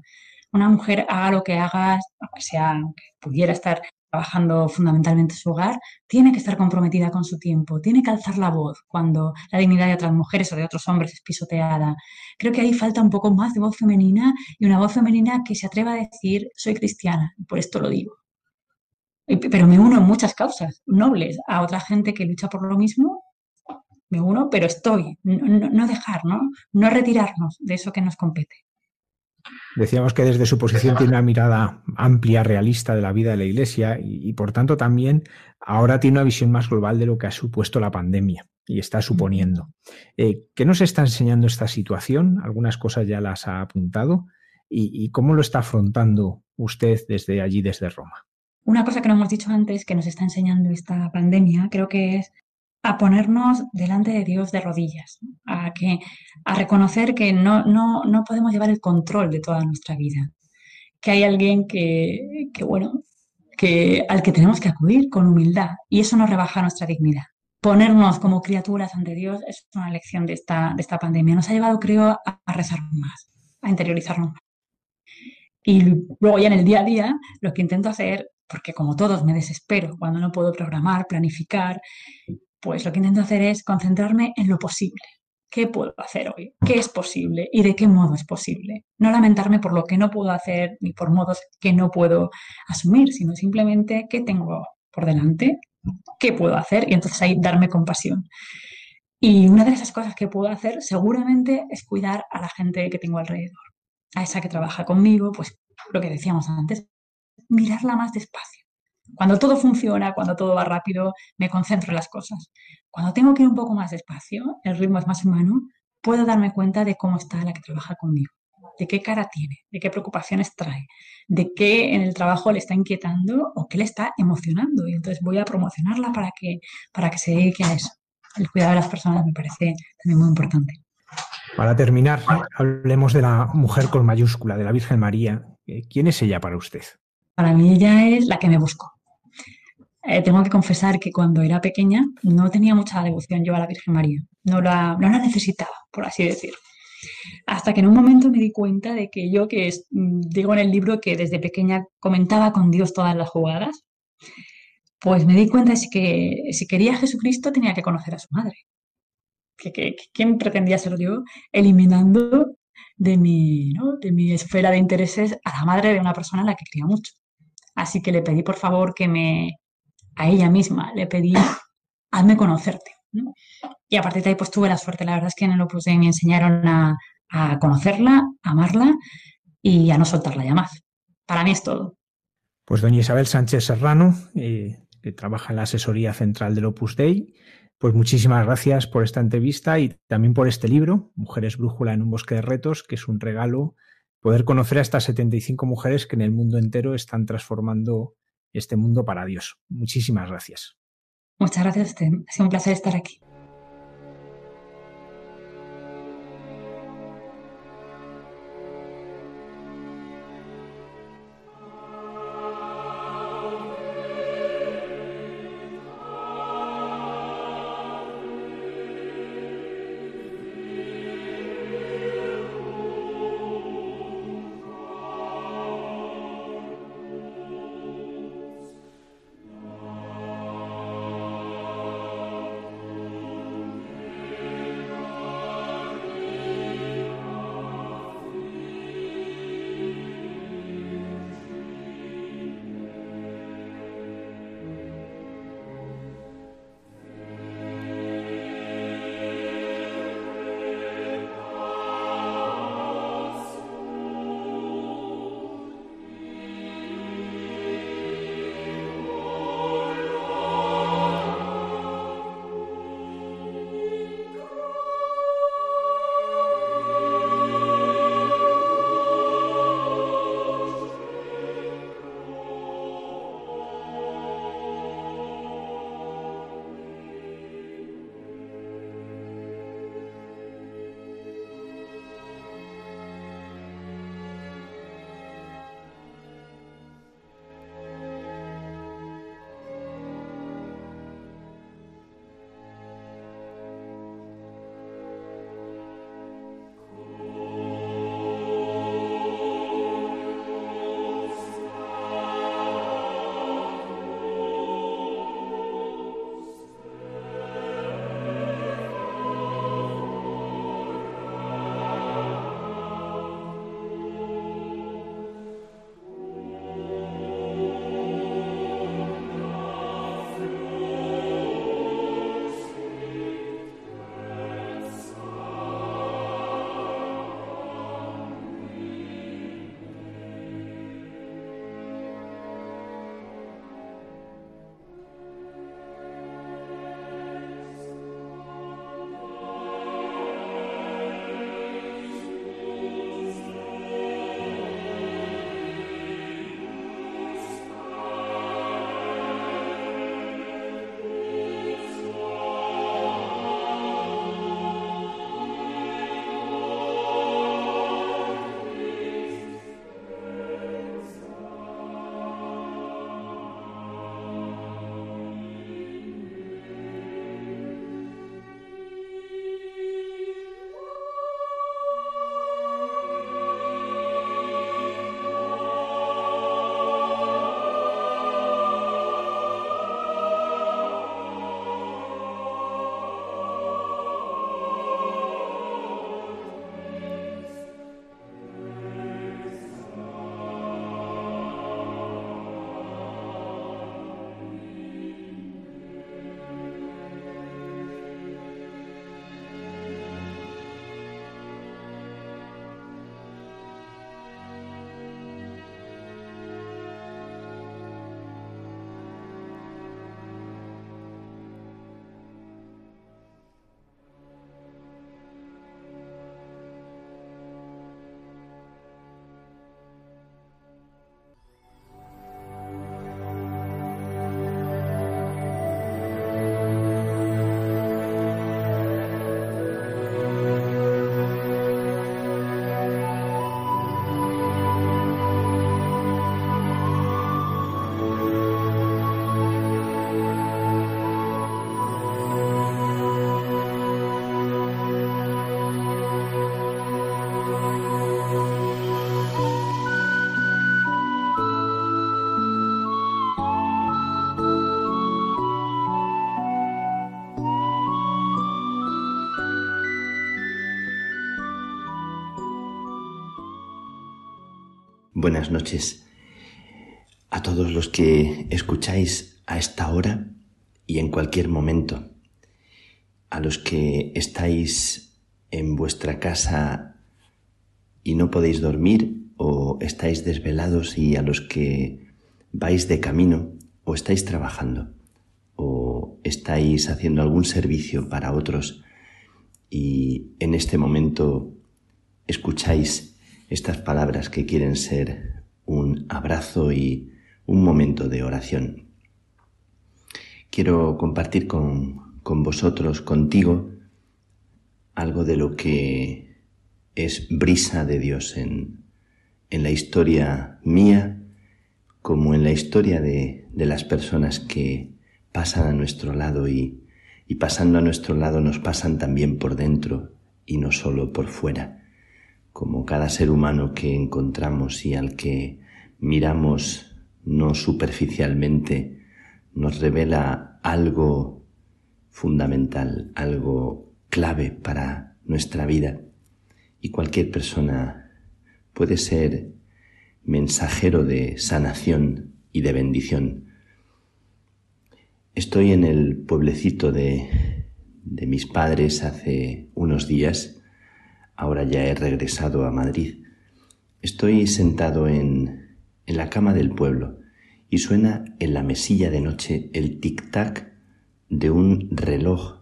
Una mujer haga lo que haga, sea que pudiera estar trabajando fundamentalmente su hogar, tiene que estar comprometida con su tiempo, tiene que alzar la voz cuando la dignidad de otras mujeres o de otros hombres es pisoteada. Creo que ahí falta un poco más de voz femenina y una voz femenina que se atreva a decir, soy cristiana, por esto lo digo. Pero me uno en muchas causas nobles a otra gente que lucha por lo mismo, me uno, pero estoy, no, no dejar, ¿no? no retirarnos de eso que nos compete. Decíamos que desde su posición tiene una mirada amplia, realista de la vida de la Iglesia y, por tanto también ahora tiene una visión más global de lo que ha supuesto la pandemia y está suponiendo. Eh, ¿Qué nos está enseñando esta situación? Algunas cosas ya las ha apuntado. ¿Y, cómo lo está afrontando usted desde allí, desde Roma? Una cosa que no hemos dicho antes que nos está enseñando esta pandemia, creo que es a ponernos delante de Dios de rodillas, a, que, a reconocer que no, no, no podemos llevar el control de toda nuestra vida, que hay alguien que, que, bueno, que, al que tenemos que acudir con humildad y eso nos rebaja nuestra dignidad. Ponernos como criaturas ante Dios es una lección de esta, de esta pandemia. Nos ha llevado, creo, a, a rezar más, a interiorizarnos más. Y luego ya en el día a día, lo que intento hacer, porque como todos me desespero cuando no puedo programar, planificar, pues lo que intento hacer es concentrarme en lo posible. ¿Qué puedo hacer hoy? ¿Qué es posible? ¿Y de qué modo es posible? No lamentarme por lo que no puedo hacer ni por modos que no puedo asumir, sino simplemente qué tengo por delante, qué puedo hacer y entonces ahí darme compasión. Y una de esas cosas que puedo hacer seguramente es cuidar a la gente que tengo alrededor, a esa que trabaja conmigo, pues lo que decíamos antes, mirarla más despacio cuando todo funciona, cuando todo va rápido, me concentro en las cosas. Cuando tengo que ir un poco más despacio, el ritmo es más humano, puedo darme cuenta de cómo está la que trabaja conmigo, de qué cara tiene, de qué preocupaciones trae, de qué en el trabajo le está inquietando o qué le está emocionando. Y entonces voy a promocionarla para que, para que se dedique a eso. El cuidado de las personas me parece también muy importante. Para terminar, hablemos de la mujer con mayúscula, de la Virgen María. ¿Quién es ella para usted? Para mí ella es la que me busco. Eh, tengo que confesar que cuando era pequeña no tenía mucha devoción yo a la Virgen María, no la, no la necesitaba, por así decir. Hasta que en un momento me di cuenta de que yo, que mm, digo en el libro que desde pequeña comentaba con Dios todas las jugadas, pues me di cuenta de que si quería a Jesucristo tenía que conocer a su madre. Que, ¿Quién pretendía ser yo eliminando de mi, de mi esfera de intereses a la madre de una persona a la que quería mucho? Así que le pedí por favor que me, a ella misma, le pedí, hazme conocerte. Y a partir de ahí pues tuve la suerte, la verdad es que en el Opus me enseñaron a, conocerla, a amarla y a no soltarla ya más. Para mí es todo. Pues doña Isabel Sánchez Serrano, eh, que trabaja en la asesoría central del Opus Dei, pues muchísimas gracias por esta entrevista y también por este libro, Mujeres Brújula en un bosque de retos, que es un regalo poder conocer a estas 75 mujeres que en el mundo entero están transformando este mundo para Dios. Muchísimas gracias. Muchas gracias a usted. Ha sido un placer estar aquí. Buenas noches. A todos los que escucháis a esta hora y en cualquier momento, a los que estáis en vuestra casa y no podéis dormir o estáis desvelados y a los que vais de camino o estáis trabajando o estáis haciendo algún servicio para otros y en este momento escucháis estas palabras que quieren ser un abrazo y un momento de oración. Quiero compartir con, con vosotros, contigo, algo de lo que es brisa de Dios en, en la historia mía como en la historia de, de, las personas que pasan a nuestro lado y, y pasando a nuestro lado nos pasan también por dentro y no solo por fuera como cada ser humano que encontramos y al que miramos no superficialmente, nos revela algo fundamental, algo clave para nuestra vida. Y cualquier persona puede ser mensajero de sanación y de bendición. Estoy en el pueblecito de, de mis padres hace unos días Ahora ya he regresado a Madrid. Estoy sentado en, en la cama del pueblo y suena en la mesilla de noche el tic-tac de un reloj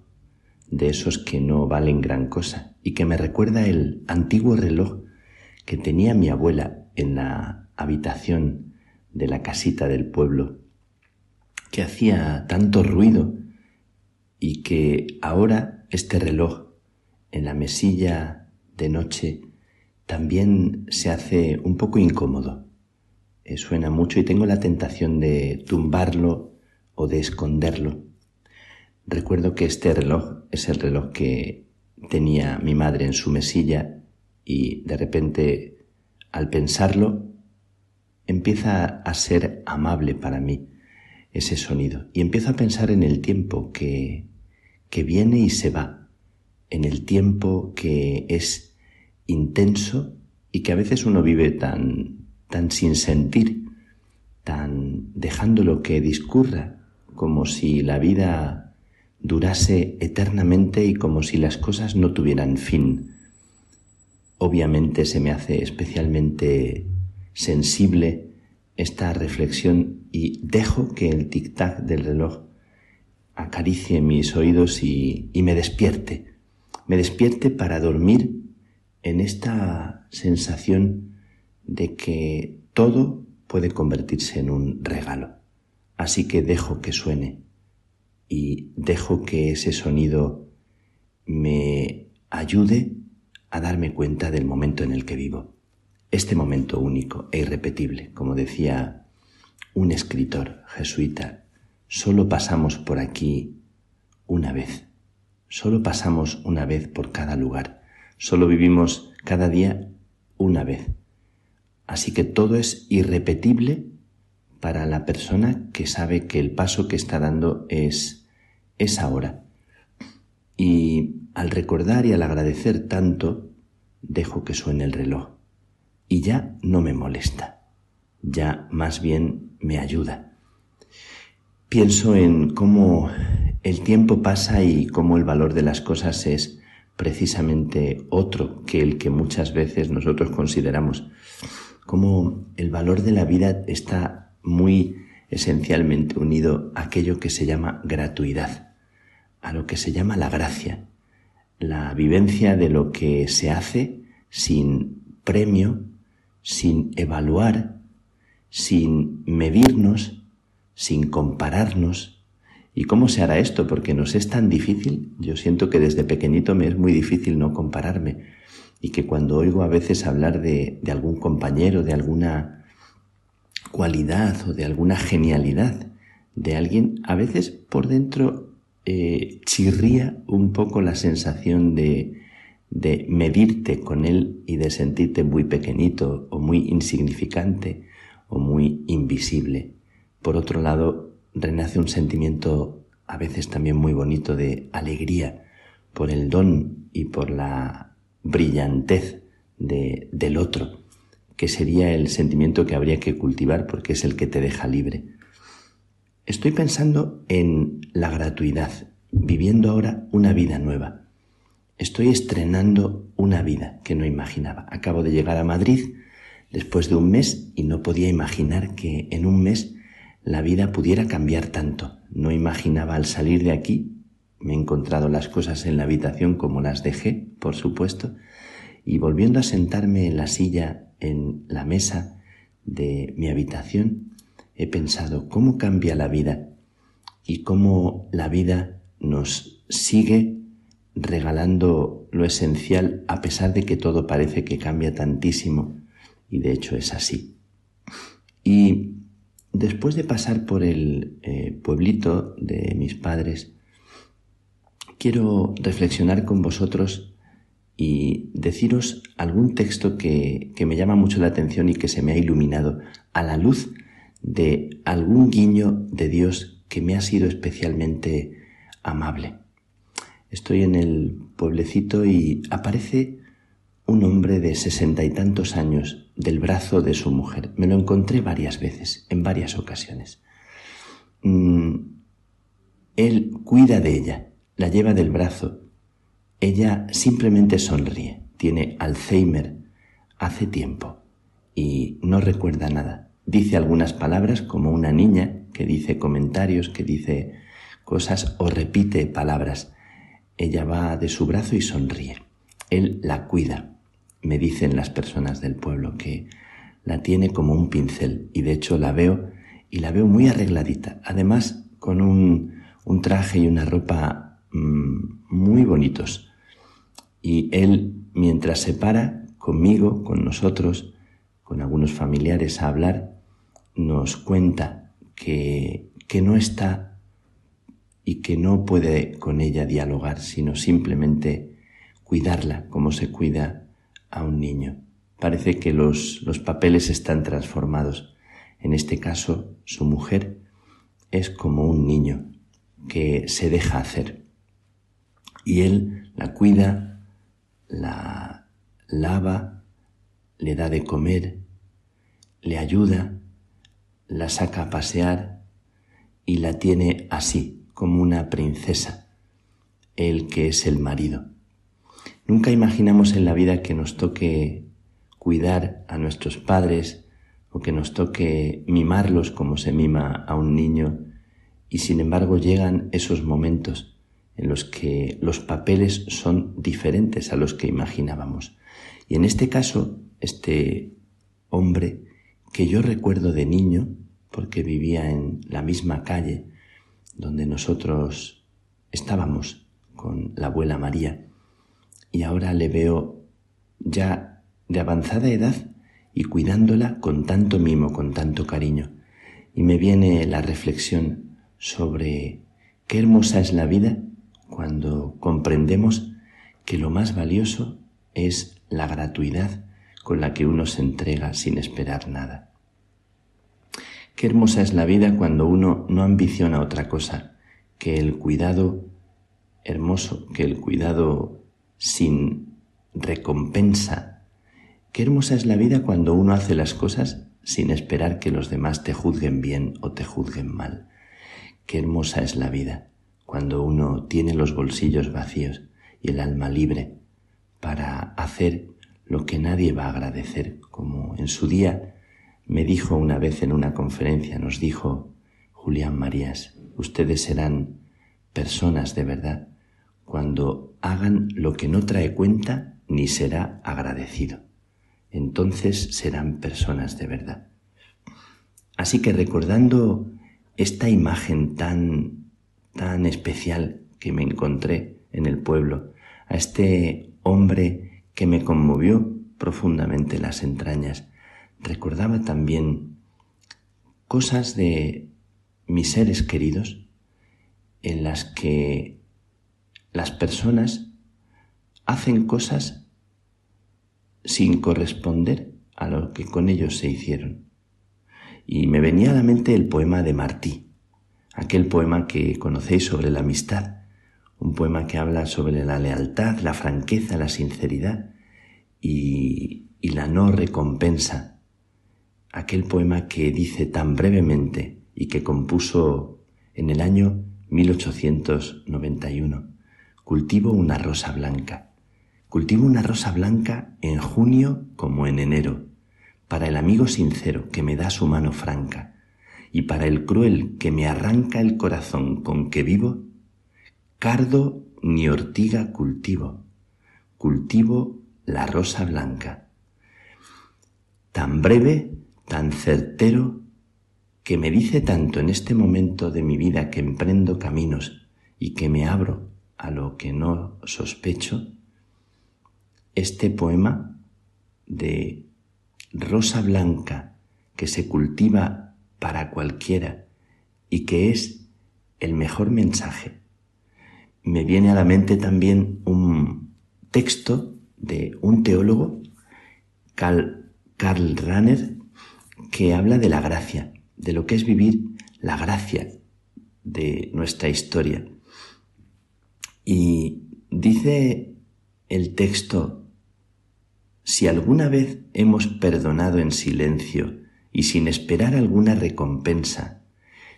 de esos que no valen gran cosa y que me recuerda el antiguo reloj que tenía mi abuela en la habitación de la casita del pueblo, que hacía tanto ruido y que ahora este reloj en la mesilla de noche también se hace un poco incómodo. Eh, suena mucho y tengo la tentación de tumbarlo o de esconderlo. Recuerdo que este reloj es el reloj que tenía mi madre en su mesilla y de repente al pensarlo empieza a ser amable para mí ese sonido y empiezo a pensar en el tiempo que, que viene y se va en el tiempo que es intenso y que a veces uno vive tan, tan sin sentir, tan dejándolo que discurra, como si la vida durase eternamente y como si las cosas no tuvieran fin. Obviamente se me hace especialmente sensible esta reflexión y dejo que el tic-tac del reloj acaricie mis oídos y me despierte me despierte para dormir en esta sensación de que todo puede convertirse en un regalo. Así que dejo que suene y dejo que ese sonido me ayude a darme cuenta del momento en el que vivo. Este momento único e irrepetible, como decía un escritor jesuita, solo pasamos por aquí una vez. Solo pasamos una vez por cada lugar, solo vivimos cada día una vez. Así que todo es irrepetible para la persona que sabe que el paso que está dando es, es ahora. Y al recordar y al agradecer tanto, dejo que suene el reloj. Y ya no me molesta, ya más bien me ayuda. Pienso en cómo el tiempo pasa y cómo el valor de las cosas es precisamente otro que el que muchas veces nosotros consideramos. Cómo el valor de la vida está muy esencialmente unido a aquello que se llama gratuidad, a lo que se llama la gracia, la vivencia de lo que se hace sin premio, sin evaluar, sin medirnos, sin compararnos, ¿Y cómo se hará esto? Porque nos es tan difícil. Yo siento que desde pequeñito me es muy difícil no compararme. Y que cuando oigo a veces hablar de, algún compañero, de alguna cualidad o de alguna genialidad de alguien, a veces por dentro eh, chirría un poco la sensación de, de medirte con él y de sentirte muy pequeñito o muy insignificante o muy invisible. Por otro lado, renace un sentimiento a veces también muy bonito de alegría por el don y por la brillantez de, del otro, que sería el sentimiento que habría que cultivar porque es el que te deja libre. Estoy pensando en la gratuidad, viviendo ahora una vida nueva. Estoy estrenando una vida que no imaginaba. Acabo de llegar a Madrid después de un mes y no podía imaginar que en un mes la vida pudiera cambiar tanto. No imaginaba al salir de aquí, me he encontrado las cosas en la habitación como las dejé, por supuesto, y volviendo a sentarme en la silla, en la mesa de mi habitación, he pensado cómo cambia la vida y cómo la vida nos sigue regalando lo esencial a pesar de que todo parece que cambia tantísimo y de hecho es así. Y después de pasar por el eh, pueblito de mis padres, quiero reflexionar con vosotros y deciros algún texto que, que, me llama mucho la atención y que se me ha iluminado a la luz de algún guiño de Dios que me ha sido especialmente amable. Estoy en el pueblecito y aparece un hombre de sesenta y tantos años del brazo de su mujer. Me lo encontré varias veces, en varias ocasiones. Mm, él cuida de ella, la lleva del brazo. Ella simplemente sonríe, tiene Alzheimer hace tiempo y no recuerda nada. Dice algunas palabras como una niña que dice comentarios, que dice cosas o repite palabras. Ella va de su brazo y sonríe. Él la cuida. Me dicen las personas del pueblo que la tiene como un pincel y de hecho la veo y la veo muy arregladita. Además con un, un traje y una ropa Mm, muy bonitos. Y él, mientras se para conmigo, con nosotros, con algunos familiares a hablar, nos cuenta que, que no está y que no puede con ella dialogar, sino simplemente cuidarla como se cuida a un niño. Parece que los, los papeles están transformados. En este caso, su mujer es como un niño que se deja hacer y él la cuida, la lava, le da de comer, le ayuda, la saca a pasear y la tiene así, como una princesa, él que es el marido. Nunca imaginamos en la vida que nos toque cuidar a nuestros padres o que nos toque mimarlos como se mima a un niño y sin embargo llegan esos momentos en los que los papeles son diferentes a los que imaginábamos. Y en este caso, este hombre que yo recuerdo de niño, porque vivía en la misma calle donde nosotros estábamos con la abuela María, y ahora le veo ya de avanzada edad y cuidándola con tanto mimo, con tanto cariño. Y me viene la reflexión sobre qué hermosa es la vida cuando comprendemos que lo más valioso es la gratuidad con la que uno se entrega sin esperar nada. Qué hermosa es la vida cuando uno no ambiciona otra cosa que el cuidado hermoso, que el cuidado sin recompensa. Qué hermosa es la vida cuando uno hace las cosas sin esperar que los demás te juzguen bien o te juzguen mal. Qué hermosa es la vida cuando uno tiene los bolsillos vacíos y el alma libre para hacer lo que nadie va a agradecer, como en su día me dijo una vez en una conferencia, nos dijo Julián Marías, ustedes serán personas de verdad cuando hagan lo que no trae cuenta ni será agradecido. Entonces serán personas de verdad. Así que recordando esta imagen tan tan especial que me encontré en el pueblo, a este hombre que me conmovió profundamente las entrañas. Recordaba también cosas de mis seres queridos en las que las personas hacen cosas sin corresponder a lo que con ellos se hicieron. Y me venía a la mente el poema de Martí, aquel poema que conocéis sobre la amistad, un poema que habla sobre la lealtad, la franqueza, la sinceridad y, y la no recompensa, aquel poema que dice tan brevemente y que compuso en el año 1891, cultivo una rosa blanca. Cultivo una rosa blanca en junio como en enero, para el amigo sincero que me da su mano franca, y para el cruel que me arranca el corazón con que vivo, cardo ni ortiga cultivo, cultivo la rosa blanca. Tan breve, tan certero, que me dice tanto en este momento de mi vida que emprendo caminos y que me abro a lo que no sospecho, este poema de rosa blanca que se cultiva para cualquiera y que es el mejor mensaje. Me viene a la mente también un texto de un teólogo, Karl, Karl que habla de la gracia de lo que es vivir la gracia de nuestra historia. Y dice el texto, si alguna vez hemos perdonado en silencio y sin esperar alguna recompensa,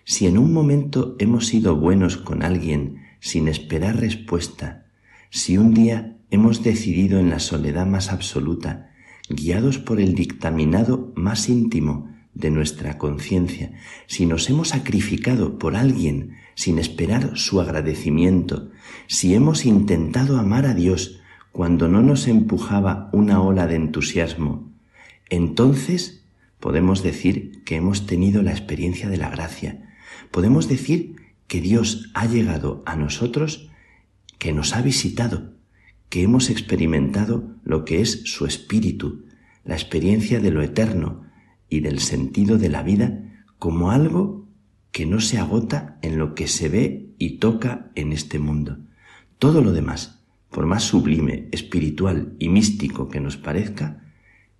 si en un momento hemos sido buenos con alguien sin esperar respuesta, si un día hemos decidido en la soledad más absoluta, guiados por el dictaminado más íntimo de nuestra conciencia, si nos hemos sacrificado por alguien sin esperar su agradecimiento, si hemos intentado amar a Dios cuando no nos empujaba una ola de entusiasmo, entonces podemos decir que hemos tenido la experiencia de la gracia. Podemos decir que Dios ha llegado a nosotros, que nos ha visitado, que hemos experimentado lo que es su espíritu, la experiencia de lo eterno, y del sentido de la vida como algo que no se agota en lo que se ve y toca en este mundo. Todo lo demás, por más sublime, espiritual y místico que nos parezca,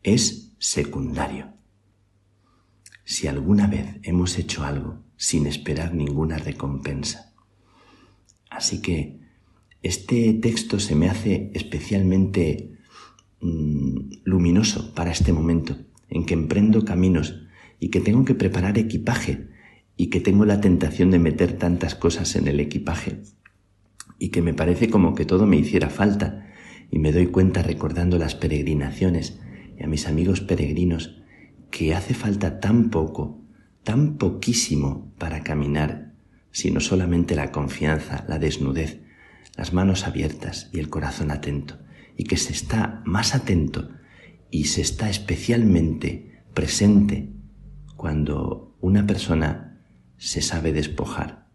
es secundario. Si alguna vez hemos hecho algo sin esperar ninguna recompensa. Así que este texto se me hace especialmente mm, luminoso para este momento, en que emprendo caminos y que tengo que preparar equipaje y que tengo la tentación de meter tantas cosas en el equipaje y que me parece como que todo me hiciera falta. Y me doy cuenta recordando las peregrinaciones y a mis amigos peregrinos que hace falta tan poco, tan poquísimo para caminar, sino solamente la confianza, la desnudez, las manos abiertas y el corazón atento, y que se está más atento y se está especialmente presente cuando una persona se sabe despojar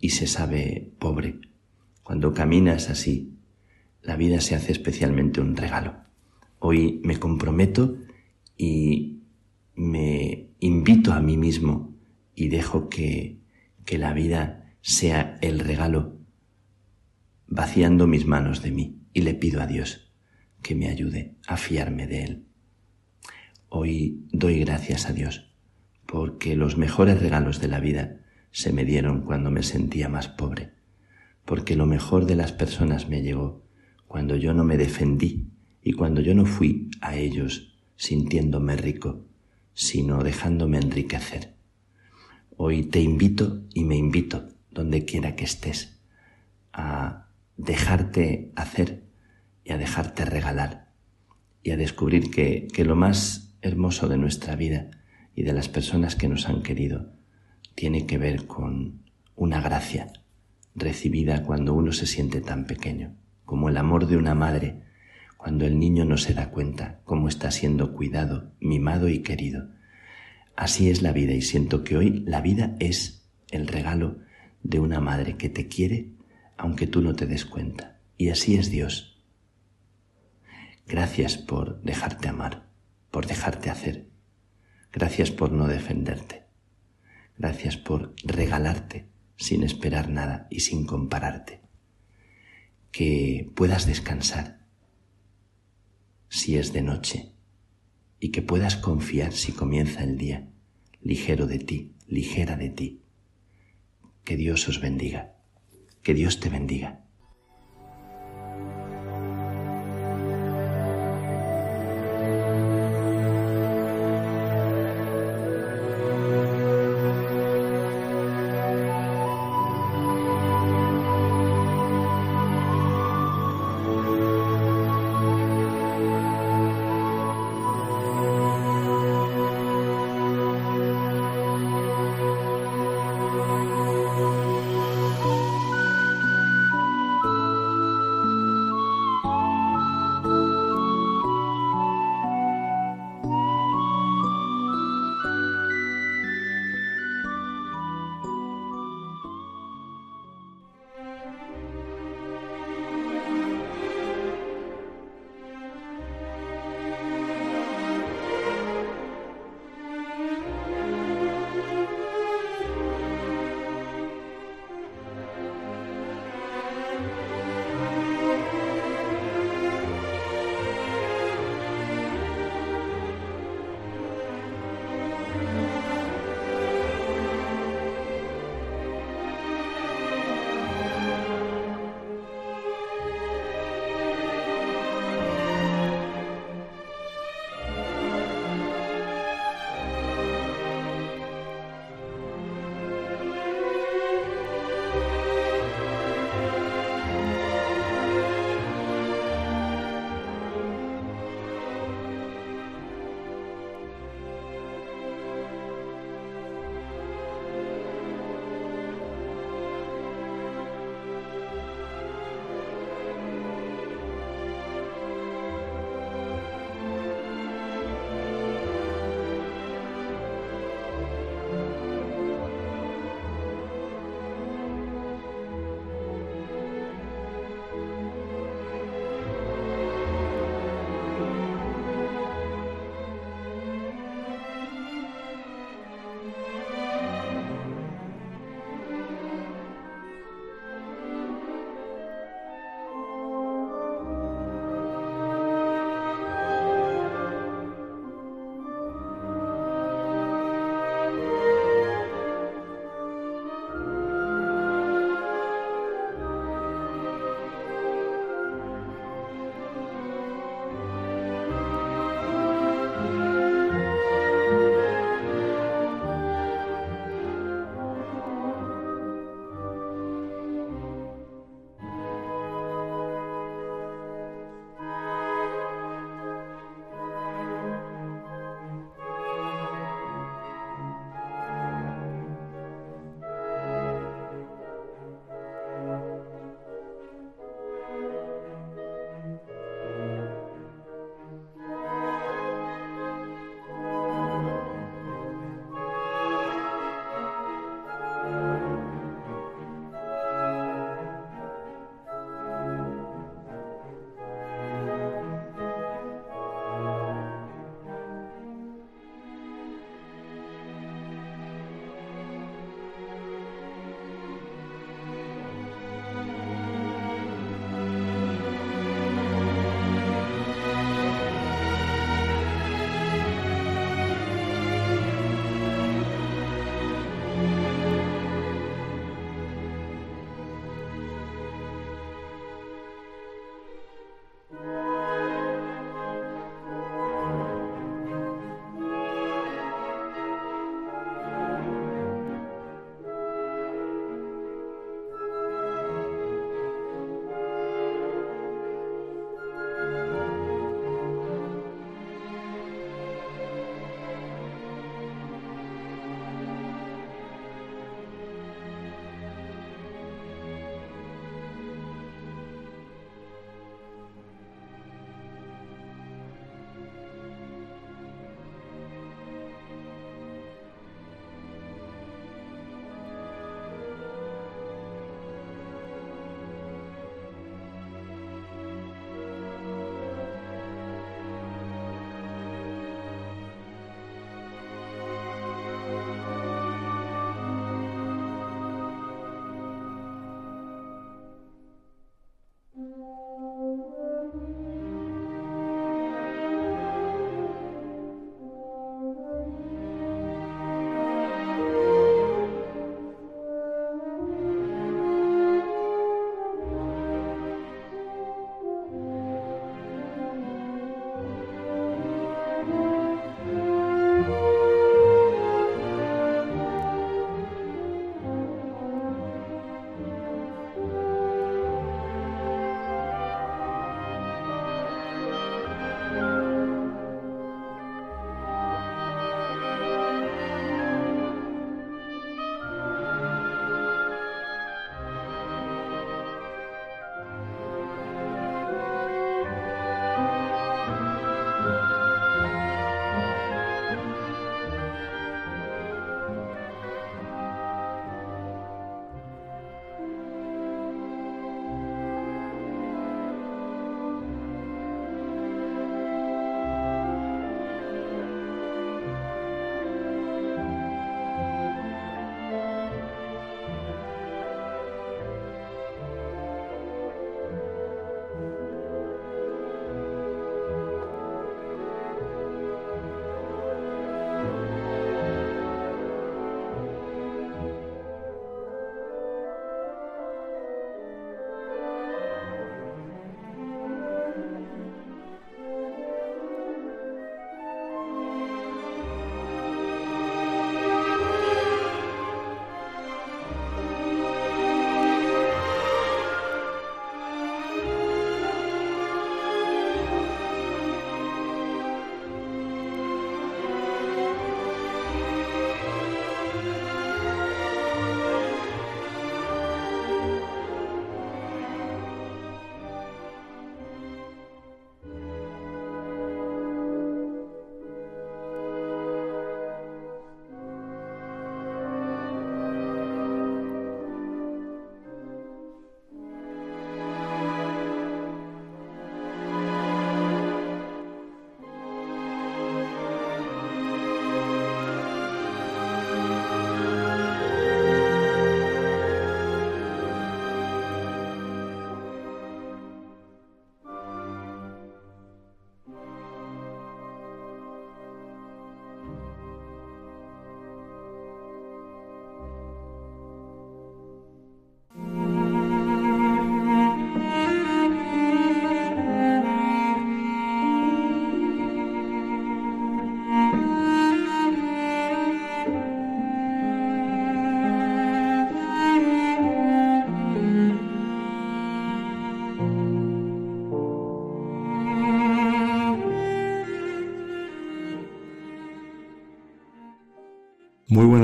y se sabe pobre. Cuando caminas así, la vida se hace especialmente un regalo. Hoy me comprometo y me invito a mí mismo y dejo que, que la vida sea el regalo, vaciando mis manos de mí y le pido a Dios que me ayude a fiarme de Él. Hoy doy gracias a Dios porque los mejores regalos de la vida se me dieron cuando me sentía más pobre, porque lo mejor de las personas me llegó cuando yo no me defendí y cuando yo no fui a ellos sintiéndome rico, sino dejándome enriquecer. Hoy te invito y me invito, donde quiera que estés, a dejarte hacer y a dejarte regalar y a descubrir que, que lo más hermoso de nuestra vida y de las personas que nos han querido tiene que ver con una gracia recibida cuando uno se siente tan pequeño, como el amor de una madre cuando el niño no se da cuenta cómo está siendo cuidado, mimado y querido. Así es la vida y siento que hoy la vida es el regalo de una madre que te quiere aunque tú no te des cuenta. Y así es Dios Gracias por dejarte amar, por dejarte hacer. Gracias por no defenderte. Gracias por regalarte sin esperar nada y sin compararte. Que puedas descansar si es de noche y que puedas confiar si comienza el día, ligero de ti, ligera de ti. Que Dios os bendiga, que Dios te bendiga.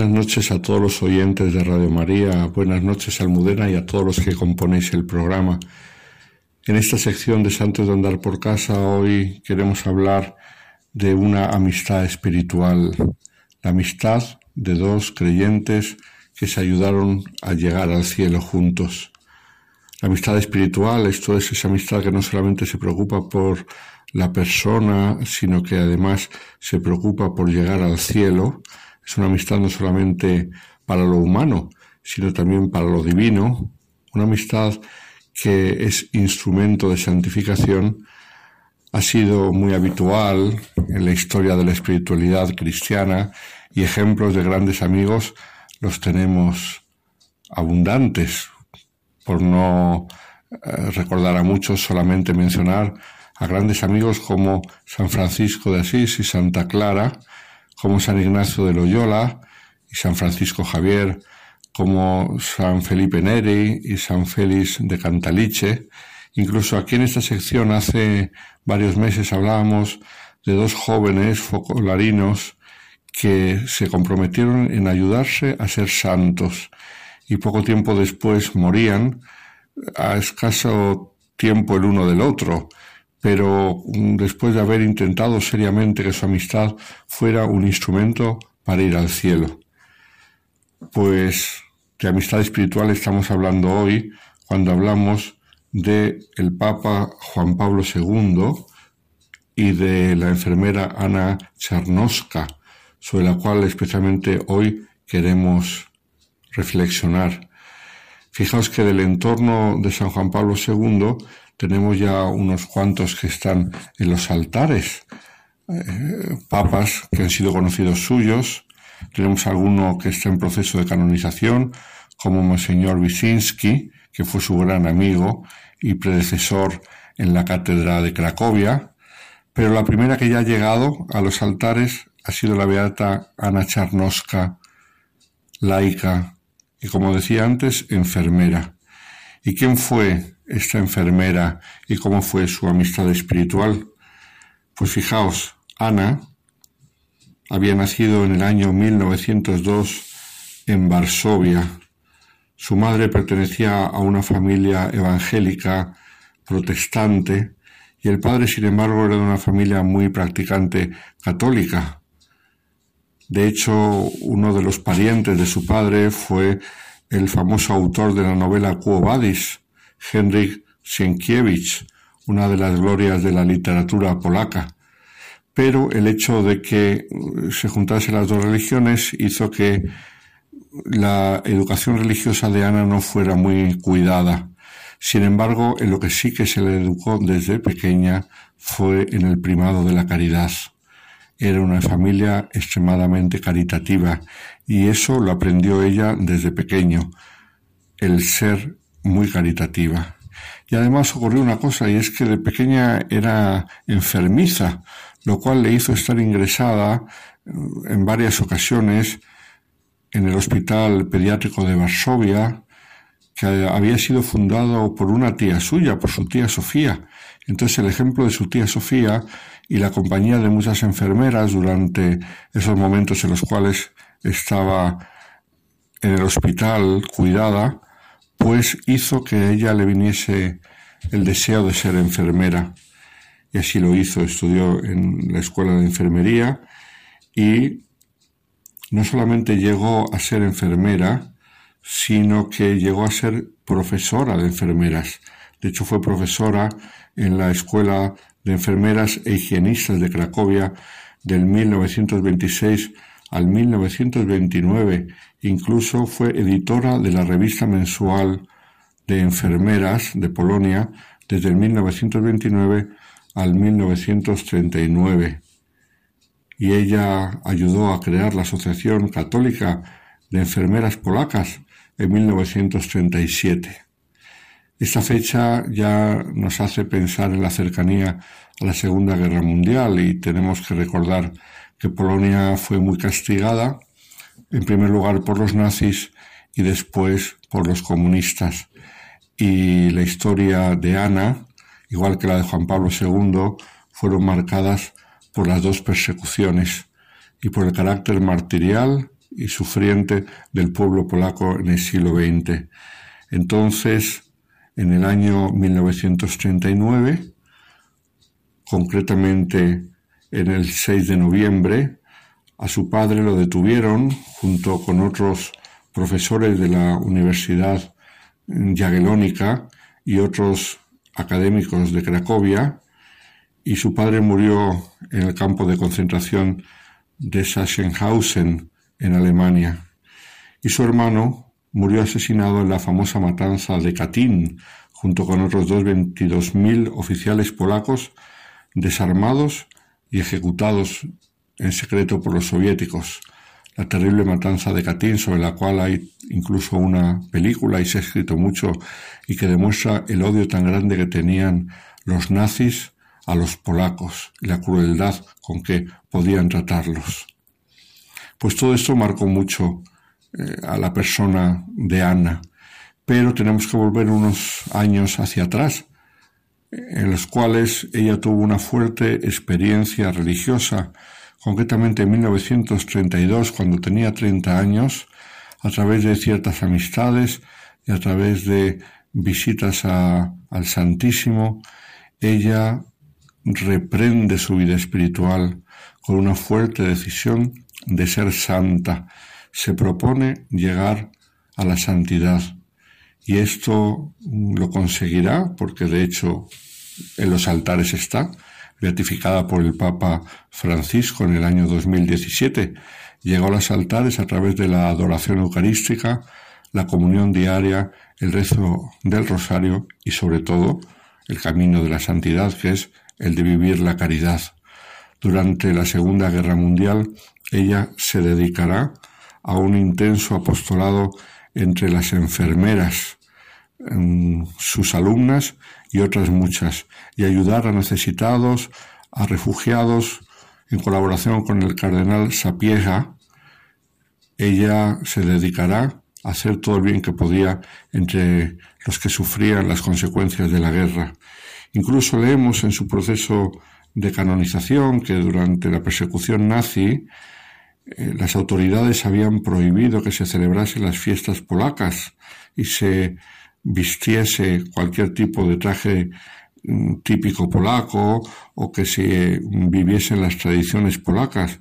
Buenas noches a todos los oyentes de Radio María, buenas noches Almudena y a todos los que componéis el programa. En esta sección de Santos de Andar por Casa hoy queremos hablar de una amistad espiritual, la amistad de dos creyentes que se ayudaron a llegar al cielo juntos. La amistad espiritual, esto es esa amistad que no solamente se preocupa por la persona, sino que además se preocupa por llegar al cielo. Es una amistad no solamente para lo humano, sino también para lo divino. Una amistad que es instrumento de santificación ha sido muy habitual en la historia de la espiritualidad cristiana y ejemplos de grandes amigos los tenemos abundantes. Por no eh, recordar a muchos, solamente mencionar a grandes amigos como San Francisco de Asís y Santa Clara, como San Ignacio de Loyola y San Francisco Javier, como San Felipe Neri y San Félix de Cantaliche. Incluso aquí en esta sección hace varios meses hablábamos de dos jóvenes focolarinos que se comprometieron en ayudarse a ser santos y poco tiempo después morían a escaso tiempo el uno del otro, pero después de haber intentado seriamente que su amistad fuera un instrumento para ir al cielo. Pues de amistad espiritual estamos hablando hoy cuando hablamos de el Papa Juan Pablo II y de la enfermera Ana Charnoska, sobre la cual especialmente hoy queremos reflexionar. Fijaos que del entorno de San Juan Pablo II tenemos ya unos cuantos que están en los altares, eh, papas que han sido conocidos suyos, tenemos alguno que está en proceso de canonización, como Monseñor Wyszynski, que fue su gran amigo y predecesor en la cátedra de Cracovia, pero la primera que ya ha llegado a los altares ha sido la beata Ana Charnoska, laica y, como decía antes, enfermera. ¿Y quién fue esta enfermera y cómo fue su amistad espiritual? Pues fijaos, Ana había nacido en el año 1902 en Varsovia. Su madre pertenecía a una familia evangélica protestante y el padre, sin embargo, era de una familia muy practicante católica. De hecho, uno de los parientes de su padre fue el famoso autor de la novela Quo Vadis, Henryk Sienkiewicz, una de las glorias de la literatura polaca. Pero el hecho de que se juntasen las dos religiones hizo que la educación religiosa de Ana no fuera muy cuidada. Sin embargo, en lo que sí que se le educó desde pequeña fue en el primado de la caridad. Era una familia extremadamente caritativa y eso lo aprendió ella desde pequeño, el ser muy caritativa. Y además ocurrió una cosa y es que de pequeña era enfermiza, lo cual le hizo estar ingresada eh, en varias ocasiones en el Hospital Pediátrico de Varsovia, que había sido fundado por una tía suya, por su tía Sofía. Entonces el ejemplo de su tía Sofía y la compañía de muchas enfermeras durante esos momentos en los cuales estaba en el hospital cuidada, pues hizo que ella le viniese el deseo de ser enfermera. Y así lo hizo, estudió en la escuela de enfermería y no solamente llegó a ser enfermera, sino que llegó a ser profesora de enfermeras. De hecho, fue profesora en la escuela de enfermeras e higienistas de Cracovia del 1926 al 1929. Incluso fue editora de la revista mensual de enfermeras de Polonia desde el 1929 al 1939. Y ella ayudó a crear la Asociación Católica de Enfermeras Polacas en 1937. Esta fecha ya nos hace pensar en la cercanía a la Segunda Guerra Mundial y tenemos que recordar que Polonia fue muy castigada, en primer lugar por los nazis y después por los comunistas. Y la historia de Ana, igual que la de Juan Pablo II, fueron marcadas por las dos persecuciones y por el carácter martirial y sufriente del pueblo polaco en el siglo XX. Entonces, en el año 1939, concretamente en el 6 de noviembre, a su padre lo detuvieron junto con otros profesores de la Universidad Jagiellónica y otros académicos de Cracovia, y su padre murió en el campo de concentración de Sachsenhausen, en Alemania, y su hermano murió asesinado en la famosa matanza de Katyn, junto con otros dos veintidós mil oficiales polacos desarmados y ejecutados en secreto por los soviéticos. La terrible matanza de Katyn, sobre la cual hay incluso una película y se ha escrito mucho y que demuestra el odio tan grande que tenían los nazis a los polacos y la crueldad con que podían tratarlos. Pues todo esto marcó mucho eh, a la persona de Ana, pero tenemos que volver unos años hacia atrás, en los cuales ella tuvo una fuerte experiencia religiosa, concretamente en 1932, cuando tenía 30 años, a través de ciertas amistades y a través de visitas al Santísimo, ella reprende su vida espiritual con una fuerte decisión de ser santa. Se propone llegar a la santidad. Y esto lo conseguirá porque de hecho en los altares está, beatificada por el Papa Francisco en el año 2017. Llegó a los altares a través de la adoración eucarística, la comunión diaria, el rezo del rosario y sobre todo el camino de la santidad que es el de vivir la caridad. Durante la Segunda Guerra Mundial ella se dedicará a un intenso apostolado entre las enfermeras, sus alumnas y otras muchas, y ayudar a necesitados, a refugiados, en colaboración con el cardenal Sapiega, ella se dedicará a hacer todo el bien que podía entre los que sufrían las consecuencias de la guerra. Incluso leemos en su proceso de canonización que durante la persecución nazi eh, las autoridades habían prohibido que se celebrasen las fiestas polacas y se vistiese cualquier tipo de traje mm, típico polaco o que se viviesen las tradiciones polacas.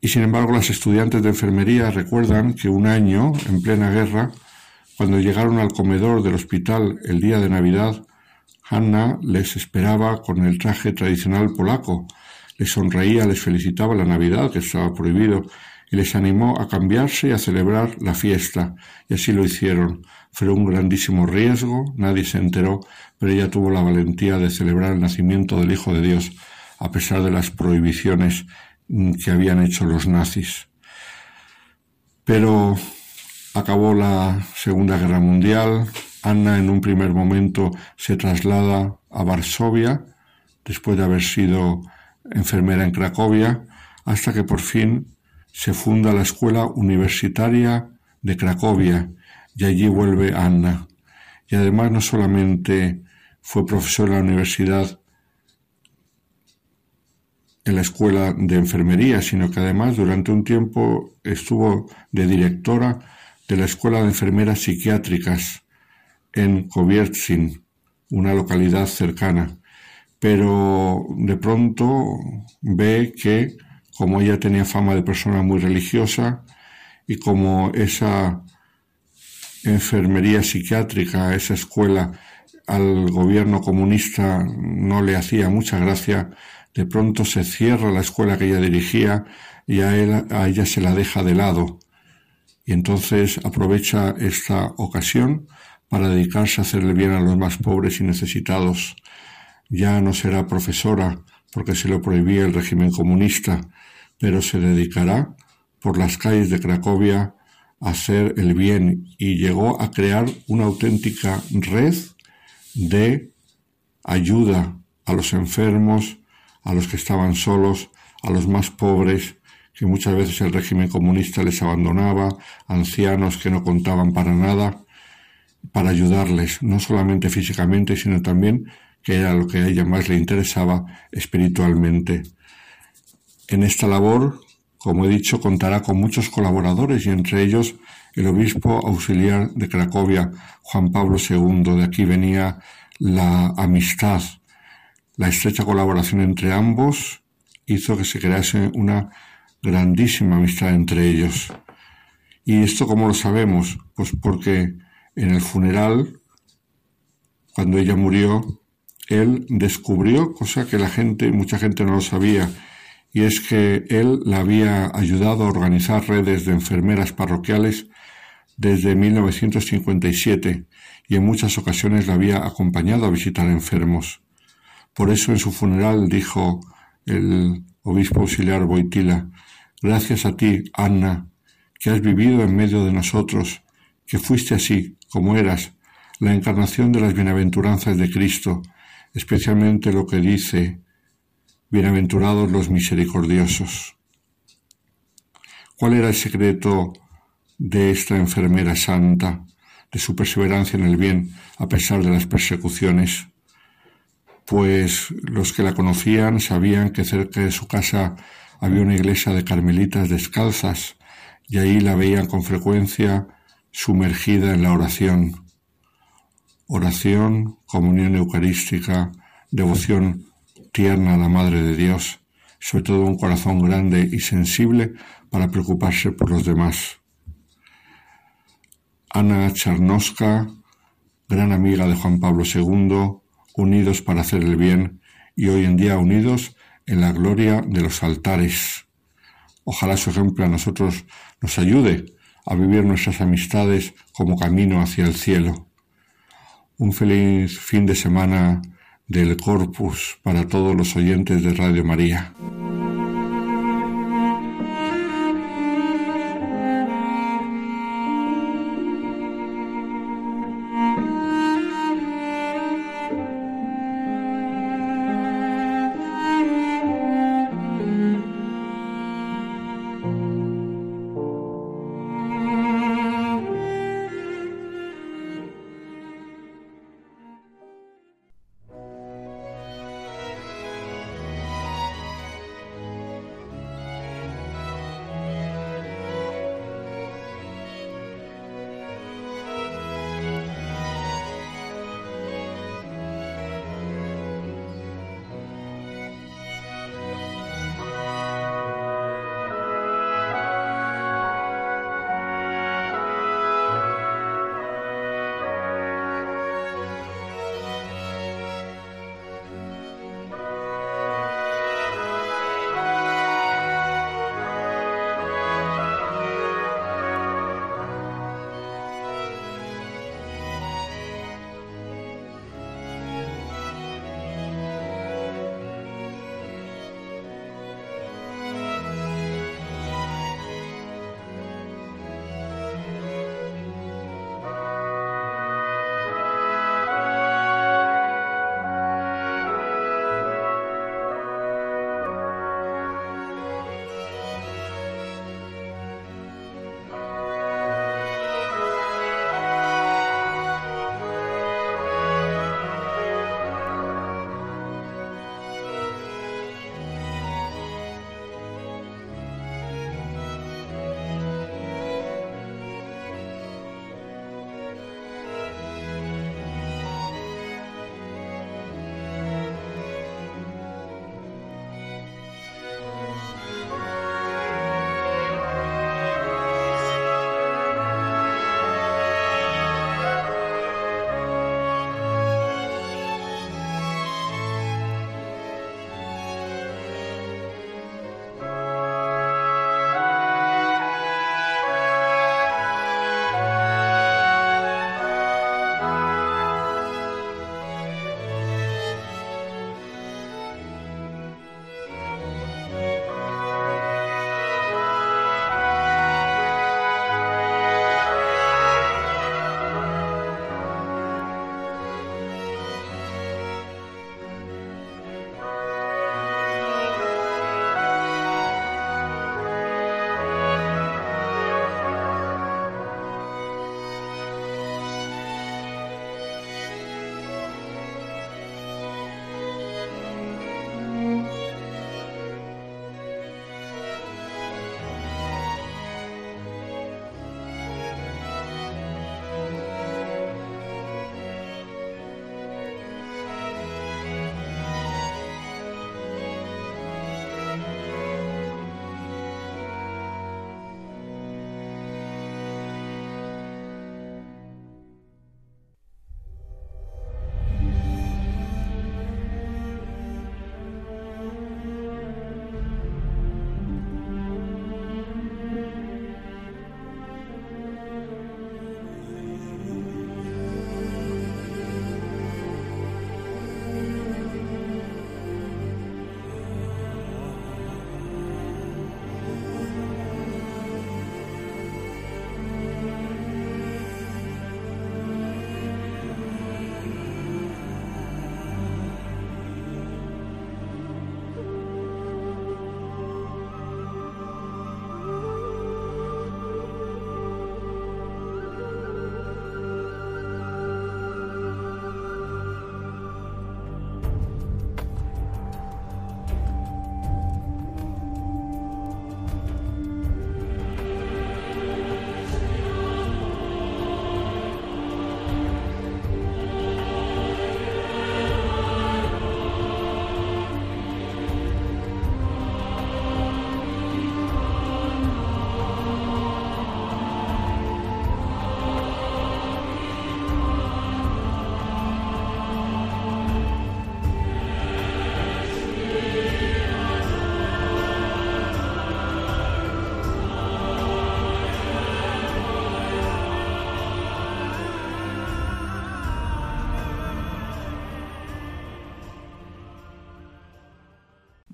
Y sin embargo, las estudiantes de enfermería recuerdan que un año, en plena guerra, cuando llegaron al comedor del hospital el día de Navidad, Hanna les esperaba con el traje tradicional polaco, les sonreía, les felicitaba la Navidad, que estaba prohibido, y les animó a cambiarse y a celebrar la fiesta, y así lo hicieron. Fue un grandísimo riesgo, nadie se enteró, pero ella tuvo la valentía de celebrar el nacimiento del Hijo de Dios, a pesar de las prohibiciones mm, que habían hecho los nazis. Pero acabó la Segunda Guerra Mundial, Anna en un primer momento se traslada a Varsovia, después de haber sido enfermera en Cracovia, hasta que por fin se funda la Escuela Universitaria de Cracovia y allí vuelve Anna. Y además no solamente fue profesora en la universidad en la escuela de enfermería, sino que además durante un tiempo estuvo de directora de la Escuela de Enfermeras Psiquiátricas en Koviertsin, una localidad cercana pero de pronto ve que como ella tenía fama de persona muy religiosa y como esa enfermería psiquiátrica, esa escuela al gobierno comunista no le hacía mucha gracia, de pronto se cierra la escuela que ella dirigía y a, a ella se la deja de lado. Y entonces aprovecha esta ocasión para dedicarse a hacerle bien a los más pobres y necesitados ya no será profesora porque se lo prohibía el régimen comunista, pero se dedicará por las calles de Cracovia hacer el bien y llegó a crear una auténtica red de ayuda a los enfermos, a los que estaban solos, a los más pobres, que muchas veces el régimen comunista les abandonaba, ancianos que no contaban para nada, para ayudarles, no solamente físicamente, sino también que era lo que a ella más le interesaba espiritualmente. En esta labor como he dicho, contará con muchos colaboradores y entre ellos el obispo auxiliar de Cracovia, Juan Pablo II. De aquí venía la amistad, la estrecha colaboración entre ambos hizo que se crease una grandísima amistad entre ellos. ¿Y esto cómo lo sabemos? Pues porque en el funeral, cuando ella murió, él descubrió, cosa que la gente, mucha gente no lo sabía, y es que él la había ayudado a organizar redes de enfermeras parroquiales desde 1957 y en muchas ocasiones la había acompañado a visitar enfermos. Por eso en su funeral dijo el obispo auxiliar Boitila, gracias a ti, Anna, que has vivido en medio de nosotros, que fuiste así, como eras, la encarnación de las bienaventuranzas de Cristo, especialmente lo que dice, bienaventurados los misericordiosos. ¿Cuál era el secreto de esta enfermera santa, de su perseverancia en el bien a pesar de las persecuciones? Pues los que la conocían sabían que cerca de su casa había una iglesia de carmelitas descalzas y ahí la veían con frecuencia sumergida en la oración. Oración, comunión eucarística, devoción tierna la Madre de Dios, sobre todo un corazón grande y sensible para preocuparse por los demás. Ana Charnoska, gran amiga de Juan Pablo II, unidos para hacer el bien y hoy en día unidos en la gloria de los altares. Ojalá su ejemplo a nosotros nos ayude a vivir nuestras amistades como camino hacia el cielo. Un feliz fin de semana del Corpus para todos los oyentes de Radio María.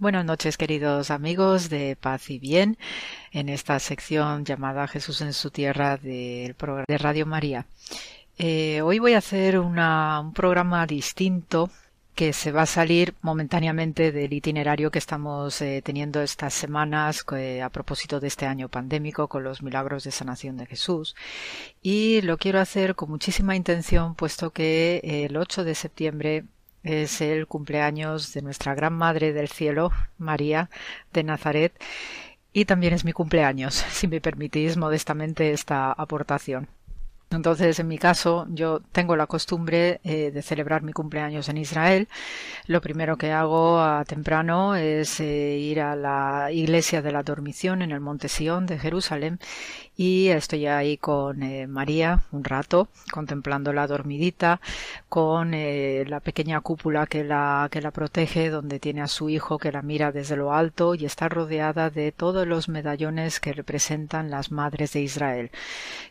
Buenas noches, queridos amigos de Paz y Bien, en esta sección llamada Jesús en su tierra del programa de Radio María. Eh, hoy voy a hacer un programa distinto que se va a salir momentáneamente del itinerario que estamos eh, teniendo estas semanas a propósito de este año pandémico con los milagros de sanación de Jesús. Y lo quiero hacer con muchísima intención, puesto que el 8 de septiembre es el cumpleaños de nuestra Gran Madre del Cielo, María de Nazaret, y también es mi cumpleaños, si me permitís modestamente esta aportación. Entonces, en mi caso, yo tengo la costumbre eh, de celebrar mi cumpleaños en Israel. Lo primero que hago a temprano es eh, ir a la iglesia de la dormición en el Monte Sion de Jerusalén y estoy ahí con eh, María un rato contemplando la dormidita con la pequeña cúpula que la que la protege donde tiene a su hijo que la mira desde lo alto y está rodeada de todos los medallones que representan las madres de Israel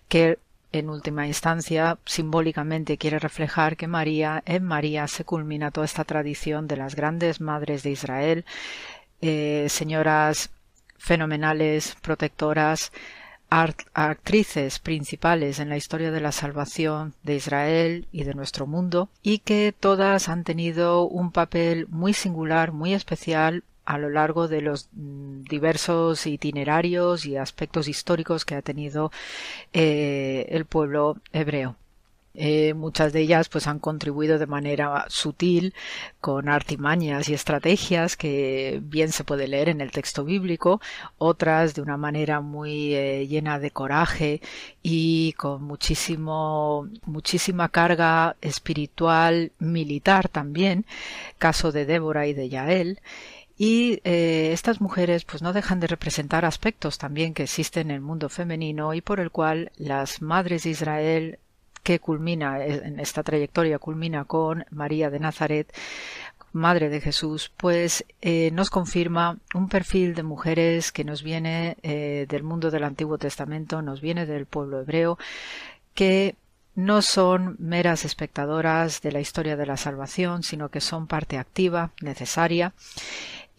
que en última instancia, simbólicamente quiere reflejar que María, en María se culmina toda esta tradición de las grandes madres de Israel, eh, señoras fenomenales, protectoras, actrices principales en la historia de la salvación de Israel y de nuestro mundo, y que todas han tenido un papel muy singular, muy especial a lo largo de los mm, diversos itinerarios y aspectos históricos que ha tenido eh, el pueblo hebreo. Eh, muchas de ellas pues han contribuido de manera sutil con artimañas y estrategias que bien se puede leer en el texto bíblico, otras de una manera muy eh, llena de coraje y con muchísimo muchísima carga espiritual militar también, caso de Débora y de Yael y eh, estas mujeres pues no dejan de representar aspectos también que existen en el mundo femenino y por el cual las madres de Israel que culmina en esta trayectoria culmina con María de Nazaret Madre de Jesús, pues eh, nos confirma un perfil de mujeres que nos viene eh, del mundo del Antiguo Testamento, nos viene del pueblo hebreo, que no son meras espectadoras de la historia de la salvación, sino que son parte activa, necesaria,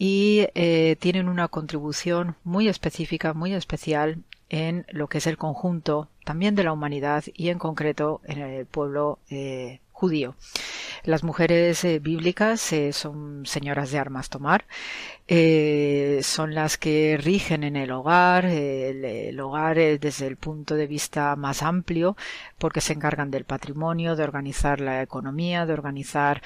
y eh, tienen una contribución muy específica, muy especial en lo que es el conjunto también de la humanidad y en concreto en el pueblo eh, judío. Las mujeres eh, bíblicas son señoras de armas tomar, son las que rigen en el hogar, el, el hogar desde el punto de vista más amplio, porque se encargan del patrimonio, de organizar la economía, de organizar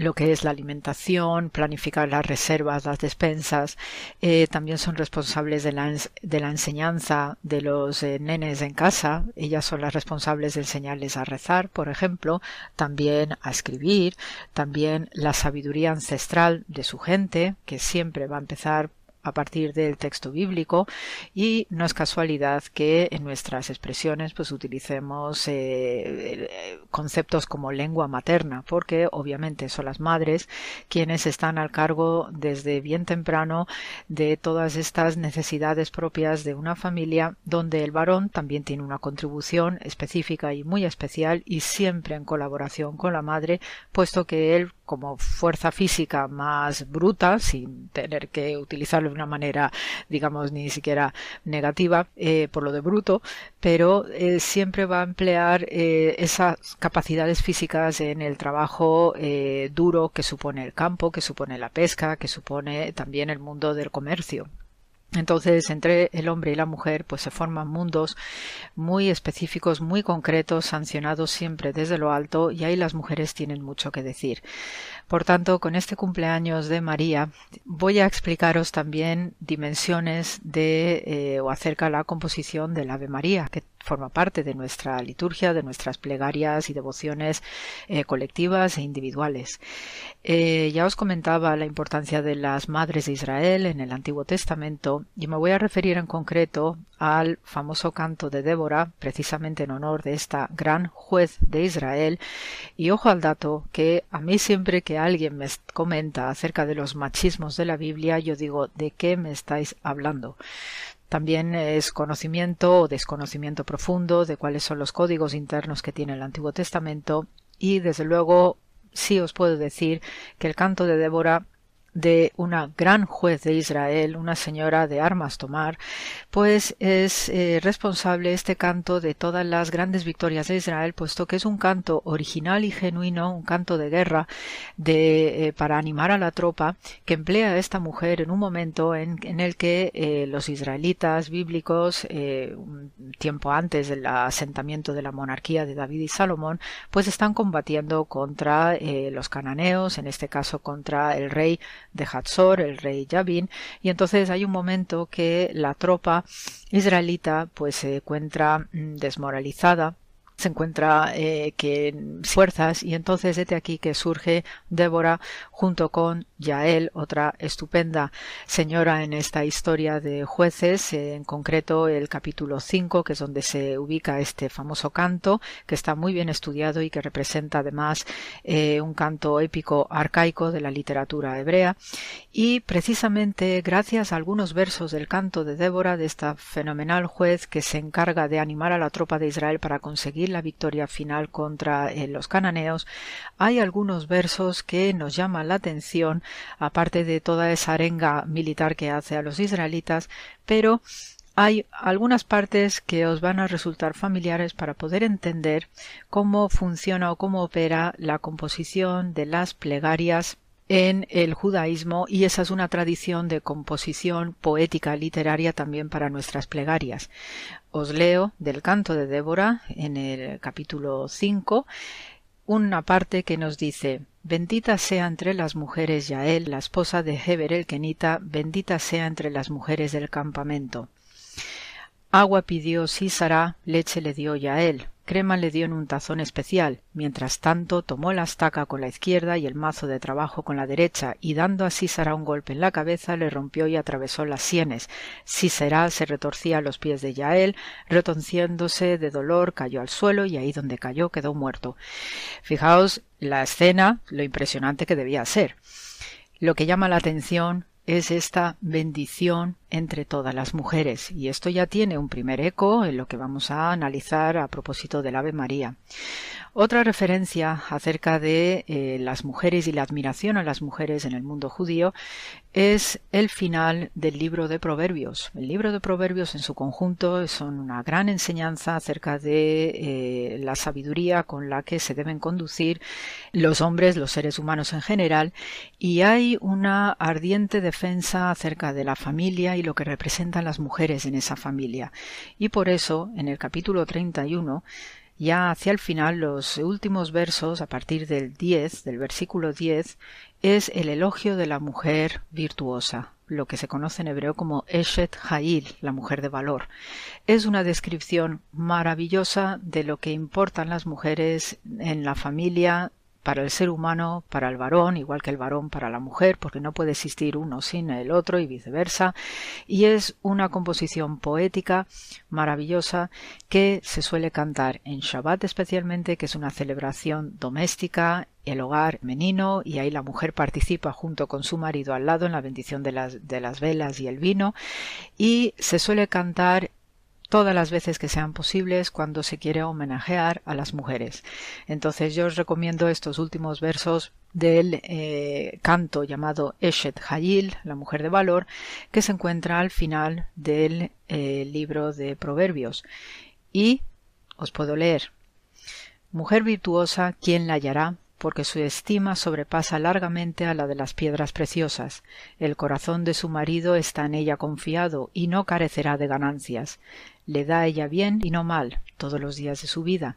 lo que es la alimentación, planificar las reservas, las despensas. Eh, también son responsables de la, la enseñanza de los eh, nenes en casa. Ellas son las responsables de enseñarles a rezar, por ejemplo, también a escribir, también la sabiduría ancestral de su gente, que siempre va a empezar a partir del texto bíblico y no es casualidad que en nuestras expresiones pues utilicemos eh, conceptos como lengua materna porque obviamente son las madres quienes están al cargo desde bien temprano de todas estas necesidades propias de una familia donde el varón también tiene una contribución específica y muy especial y siempre en colaboración con la madre puesto que él como fuerza física más bruta, sin tener que utilizarlo de una manera, digamos, ni siquiera negativa, eh, por lo de bruto, pero eh, siempre va a emplear eh, esas capacidades físicas en el trabajo duro que supone el campo, que supone la pesca, que supone también el mundo del comercio. Entonces, entre el hombre y la mujer, pues se forman mundos muy específicos, muy concretos, sancionados siempre desde lo alto, y ahí las mujeres tienen mucho que decir. Por tanto, con este cumpleaños de María, voy a explicaros también dimensiones de eh, o acerca de la composición del Ave María, que forma parte de nuestra liturgia, de nuestras plegarias y devociones eh, colectivas e individuales. Eh, ya os comentaba la importancia de las madres de Israel en el Antiguo Testamento y me voy a referir en concreto al famoso canto de Débora, precisamente en honor de esta gran juez de Israel. Y ojo al dato que a mí siempre que alguien me comenta acerca de los machismos de la Biblia, yo digo, ¿de qué me estáis hablando? También es conocimiento o desconocimiento profundo de cuáles son los códigos internos que tiene el Antiguo Testamento y desde luego sí os puedo decir que el canto de Débora de una gran juez de Israel, una señora de armas tomar, pues es eh, responsable este canto de todas las grandes victorias de Israel, puesto que es un canto original y genuino, un canto de guerra de, eh, para animar a la tropa que emplea a esta mujer en un momento en, el que eh, los israelitas bíblicos, un tiempo antes del asentamiento de la monarquía de David y Salomón, pues están combatiendo contra los cananeos, en este caso contra el rey de Hatzor, el rey Yavin, y entonces hay un momento que la tropa israelita pues se encuentra mm, desmoralizada se encuentra eh, que fuerzas y entonces desde aquí que surge Débora junto con Yael, otra estupenda señora en esta historia de jueces, en concreto el capítulo 5, que es donde se ubica este famoso canto, que está muy bien estudiado y que representa además eh, un canto épico arcaico de la literatura hebrea. Y precisamente gracias a algunos versos del canto de Débora, de esta fenomenal juez que se encarga de animar a la tropa de Israel para conseguir la victoria final contra eh, los cananeos, hay algunos versos que nos llaman la atención aparte de toda esa arenga militar que hace a los israelitas, pero hay algunas partes que os van a resultar familiares para poder entender cómo funciona o cómo opera la composición de las plegarias en el judaísmo y esa es una tradición de composición poética literaria también para nuestras plegarias. Os leo del canto de Débora en el capítulo 5 una parte que nos dice Bendita sea entre las mujeres Yael, la esposa de Heber el Kenita, bendita sea entre las mujeres del campamento. Agua pidió Sísara, leche le dio Yael, crema le dio en un tazón especial. Mientras tanto, tomó la estaca con la izquierda y el mazo de trabajo con la derecha, y dando a Sísara un golpe en la cabeza, le rompió y atravesó las sienes. Sísara se retorcía a los pies de Yael, retonciéndose de dolor, cayó al suelo y ahí donde cayó quedó muerto. Fijaos la escena, lo impresionante que debía ser. Lo que llama la atención es esta bendición entre todas las mujeres. Y esto ya tiene un primer eco en lo que vamos a analizar a propósito del Ave María. Otra referencia acerca de eh, las mujeres y la admiración a las mujeres en el mundo judío es el final del libro de Proverbios. El libro de Proverbios en su conjunto son una gran enseñanza acerca de eh, la sabiduría con la que se deben conducir los hombres, los seres humanos en general, y hay una ardiente defensa acerca de la familia y lo que representan las mujeres en esa familia. Y por eso, en el capítulo 31, ya hacia el final, los últimos versos, a partir del 10, del versículo 10, es el elogio de la mujer virtuosa, lo que se conoce en hebreo como Eshet Ha'il, la mujer de valor. Es una descripción maravillosa de lo que importan las mujeres en la familia, para el ser humano, para el varón, igual que el varón para la mujer, porque no puede existir uno sin el otro y viceversa, y es una composición poética maravillosa que se suele cantar en Shabbat especialmente, que es una celebración doméstica, el hogar menino, y ahí la mujer participa junto con su marido al lado en la bendición de las, de las velas y el vino, y se suele cantar todas las veces que sean posibles cuando se quiere homenajear a las mujeres. Entonces yo os recomiendo estos últimos versos del eh, canto llamado Eshet Hayil, la mujer de valor, que se encuentra al final del eh, libro de Proverbios. Y os puedo leer. Mujer virtuosa, ¿quién la hallará? porque su estima sobrepasa largamente a la de las piedras preciosas. El corazón de su marido está en ella confiado y no carecerá de ganancias le da ella bien y no mal todos los días de su vida.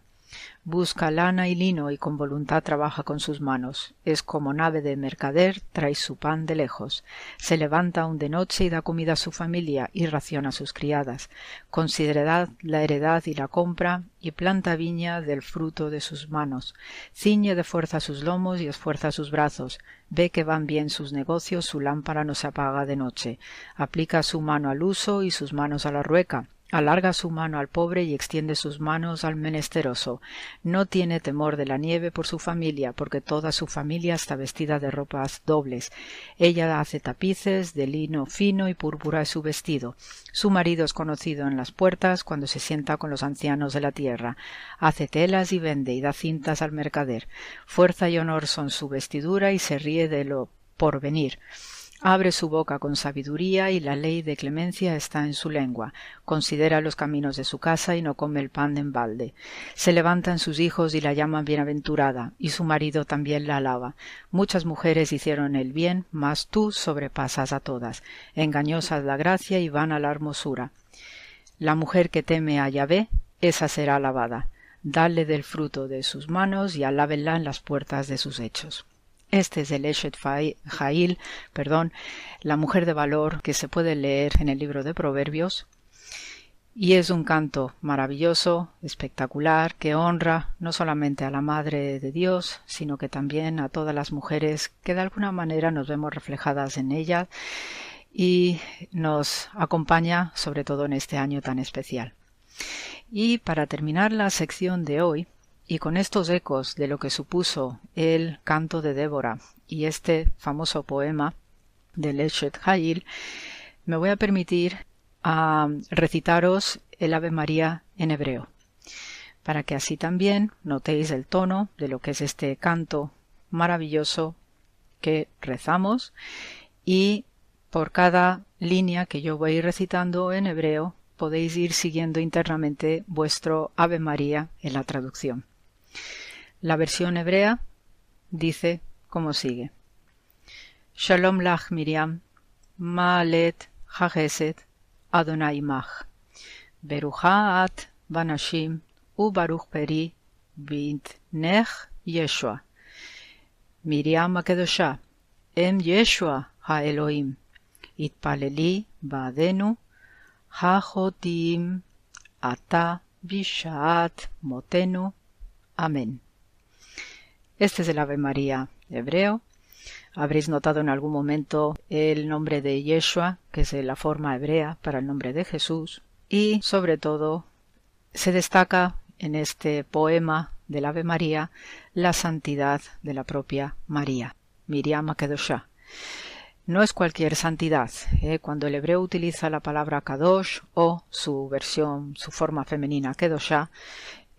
Busca lana y lino y con voluntad trabaja con sus manos. Es como nave de mercader, trae su pan de lejos. Se levanta aún de noche y da comida a su familia y raciona a sus criadas. Considerad la heredad y la compra y planta viña del fruto de sus manos. Ciñe de fuerza sus lomos y esfuerza sus brazos. Ve que van bien sus negocios, su lámpara no se apaga de noche. Aplica su mano al uso y sus manos a la rueca alarga su mano al pobre y extiende sus manos al menesteroso. No tiene temor de la nieve por su familia, porque toda su familia está vestida de ropas dobles. Ella hace tapices de lino fino y púrpura es su vestido. Su marido es conocido en las puertas cuando se sienta con los ancianos de la tierra. Hace telas y vende y da cintas al mercader. Fuerza y honor son su vestidura y se ríe de lo por venir. Abre su boca con sabiduría y la ley de clemencia está en su lengua. Considera los caminos de su casa y no come el pan en balde. Se levantan sus hijos y la llaman bienaventurada, y su marido también la alaba. Muchas mujeres hicieron el bien, mas tú sobrepasas a todas. Engañosa es la gracia y vana la hermosura. La mujer que teme a Yahvé, esa será alabada. Dale del fruto de sus manos y alábenla en las puertas de sus hechos. Este es el Eshet Jail, perdón, la mujer de valor que se puede leer en el libro de Proverbios. Y es un canto maravilloso, espectacular, que honra no solamente a la Madre de Dios, sino que también a todas las mujeres que de alguna manera nos vemos reflejadas en ella y nos acompaña sobre todo en este año tan especial. Y para terminar la sección de hoy, y con estos ecos de lo que supuso el canto de Débora y este famoso poema de Leshet Hayil, me voy a permitir a recitaros el Ave María en hebreo, para que así también notéis el tono de lo que es este canto maravilloso que rezamos y por cada línea que yo voy recitando en hebreo podéis ir siguiendo internamente vuestro Ave María en la traducción. La versión hebrea dice como sigue. Shalom lach Miriam, Maalet Hageset Adonai Mach, Berucha at Banashim u Baruch Peri bint Nech Yeshua. Miriam Akedosha, Em Yeshua Ha-Elohim, Itpaleli Badenu, Ha-Jotim, Ata Bishaat Motenu, Amén. Este es el Ave María hebreo. Habréis notado en algún momento el nombre de Yeshua, que es la forma hebrea para el nombre de Jesús, y sobre todo se destaca en este poema del Ave María la santidad de la propia María, Miriam Akedoshá. No es cualquier santidad. ¿eh? Cuando el hebreo utiliza la palabra Kadosh o su versión, su forma femenina Kedoshá,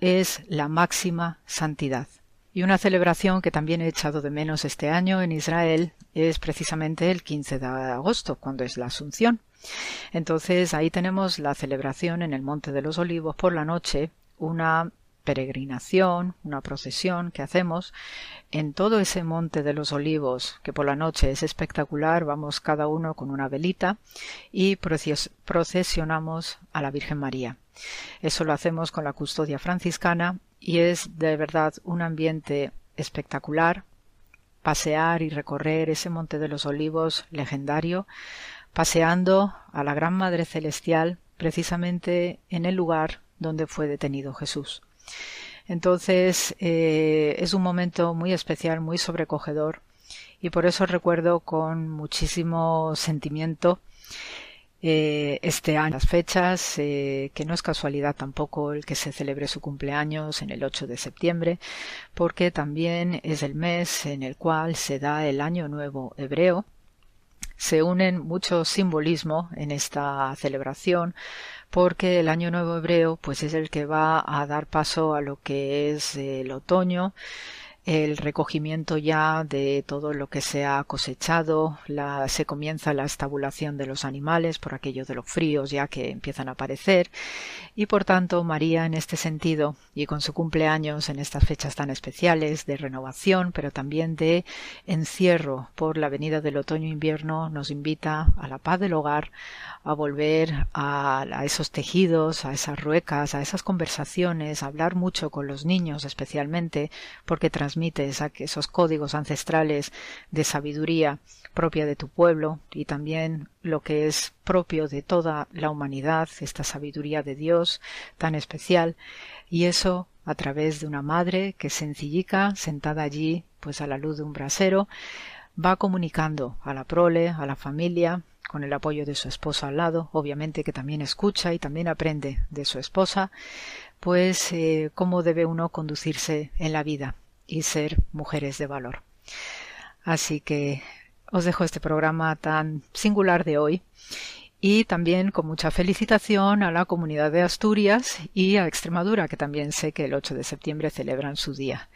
es la máxima santidad. Y una celebración que también he echado de menos este año en Israel es precisamente el 15 de agosto, cuando es la Asunción. Entonces ahí tenemos la celebración en el Monte de los Olivos por la noche, una peregrinación, una procesión que hacemos en todo ese monte de los olivos, que por la noche es espectacular, vamos cada uno con una velita y procesionamos a la Virgen María. Eso lo hacemos con la custodia franciscana y es de verdad un ambiente espectacular pasear y recorrer ese monte de los olivos legendario, paseando a la Gran Madre Celestial precisamente en el lugar donde fue detenido Jesús. Entonces eh, es un momento muy especial, muy sobrecogedor y por eso recuerdo con muchísimo sentimiento eh, este año las fechas, eh, que no es casualidad tampoco el que se celebre su cumpleaños en el 8 de septiembre, porque también es el mes en el cual se da el Año Nuevo Hebreo. Se unen mucho simbolismo en esta celebración, porque el Año Nuevo Hebreo pues es el que va a dar paso a lo que es el otoño, el recogimiento ya de todo lo que se ha cosechado, la, se comienza la estabulación de los animales por aquello de los fríos ya que empiezan a aparecer. Y por tanto María en este sentido y con su cumpleaños en estas fechas tan especiales de renovación pero también de encierro por la venida del otoño-invierno nos invita a la paz del hogar, a volver a, a, esos tejidos, a esas ruecas, a esas conversaciones, a hablar mucho con los niños especialmente, porque transmites esos códigos ancestrales de sabiduría propia de tu pueblo y también lo que es propio de toda la humanidad, esta sabiduría de Dios tan especial, y eso a través de una madre que sencillica, sentada allí, pues a la luz de un brasero, va comunicando a la prole, a la familia, con el apoyo de su esposa al lado, obviamente que también escucha y también aprende de su esposa, pues eh, cómo debe uno conducirse en la vida y ser mujeres de valor. Así que os dejo este programa tan singular de hoy y también con mucha felicitación a la comunidad de Asturias y a Extremadura, que también sé que el 8 de septiembre celebran su día.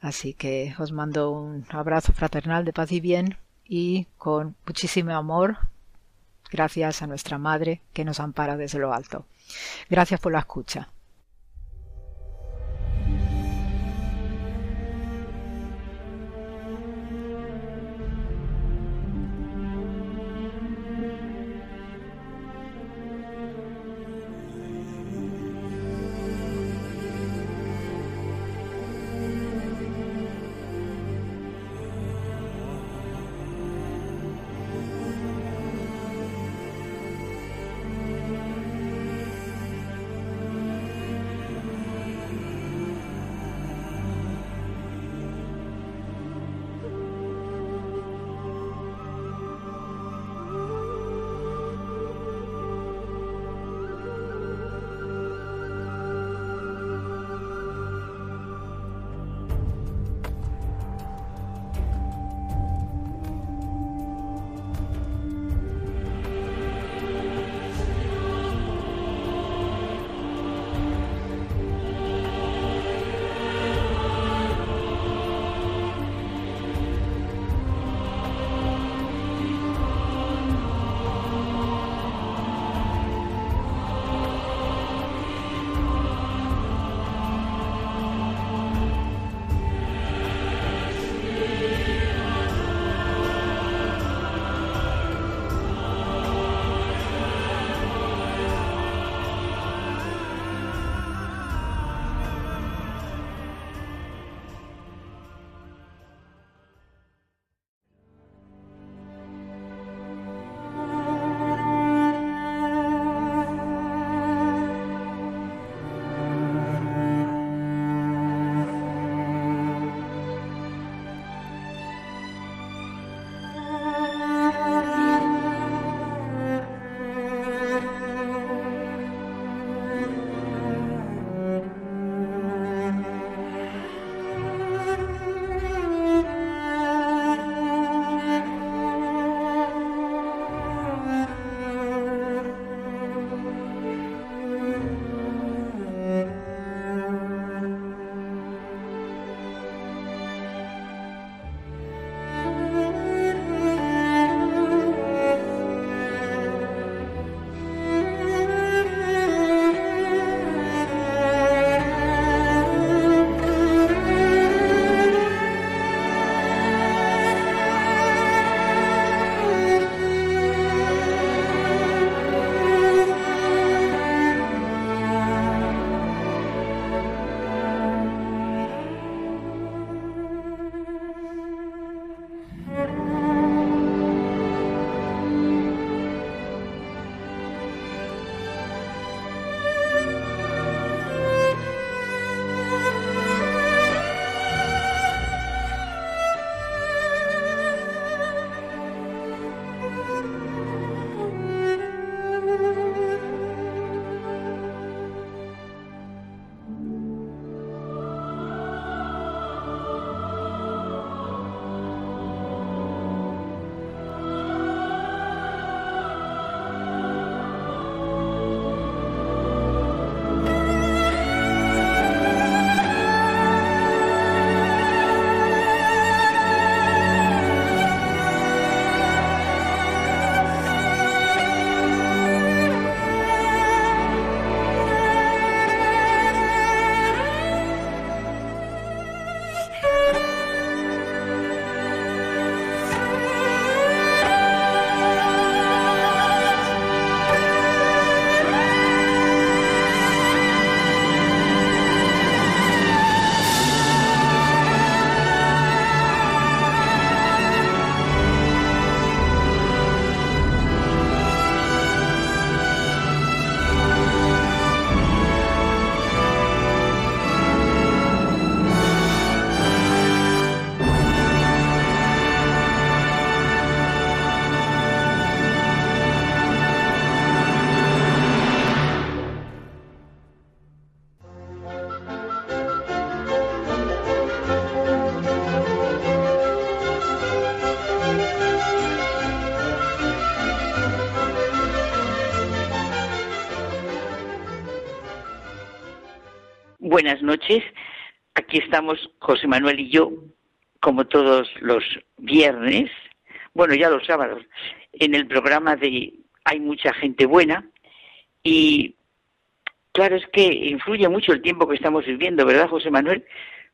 Así que os mando un abrazo fraternal de paz y bien y con muchísimo amor, gracias a nuestra Madre que nos ampara desde lo alto. Gracias por la escucha. Buenas noches. Aquí estamos José Manuel y yo, como todos los viernes, bueno, ya los sábados, en el programa de Hay mucha gente buena y claro, es que influye mucho el tiempo que estamos viviendo, ¿verdad, José Manuel?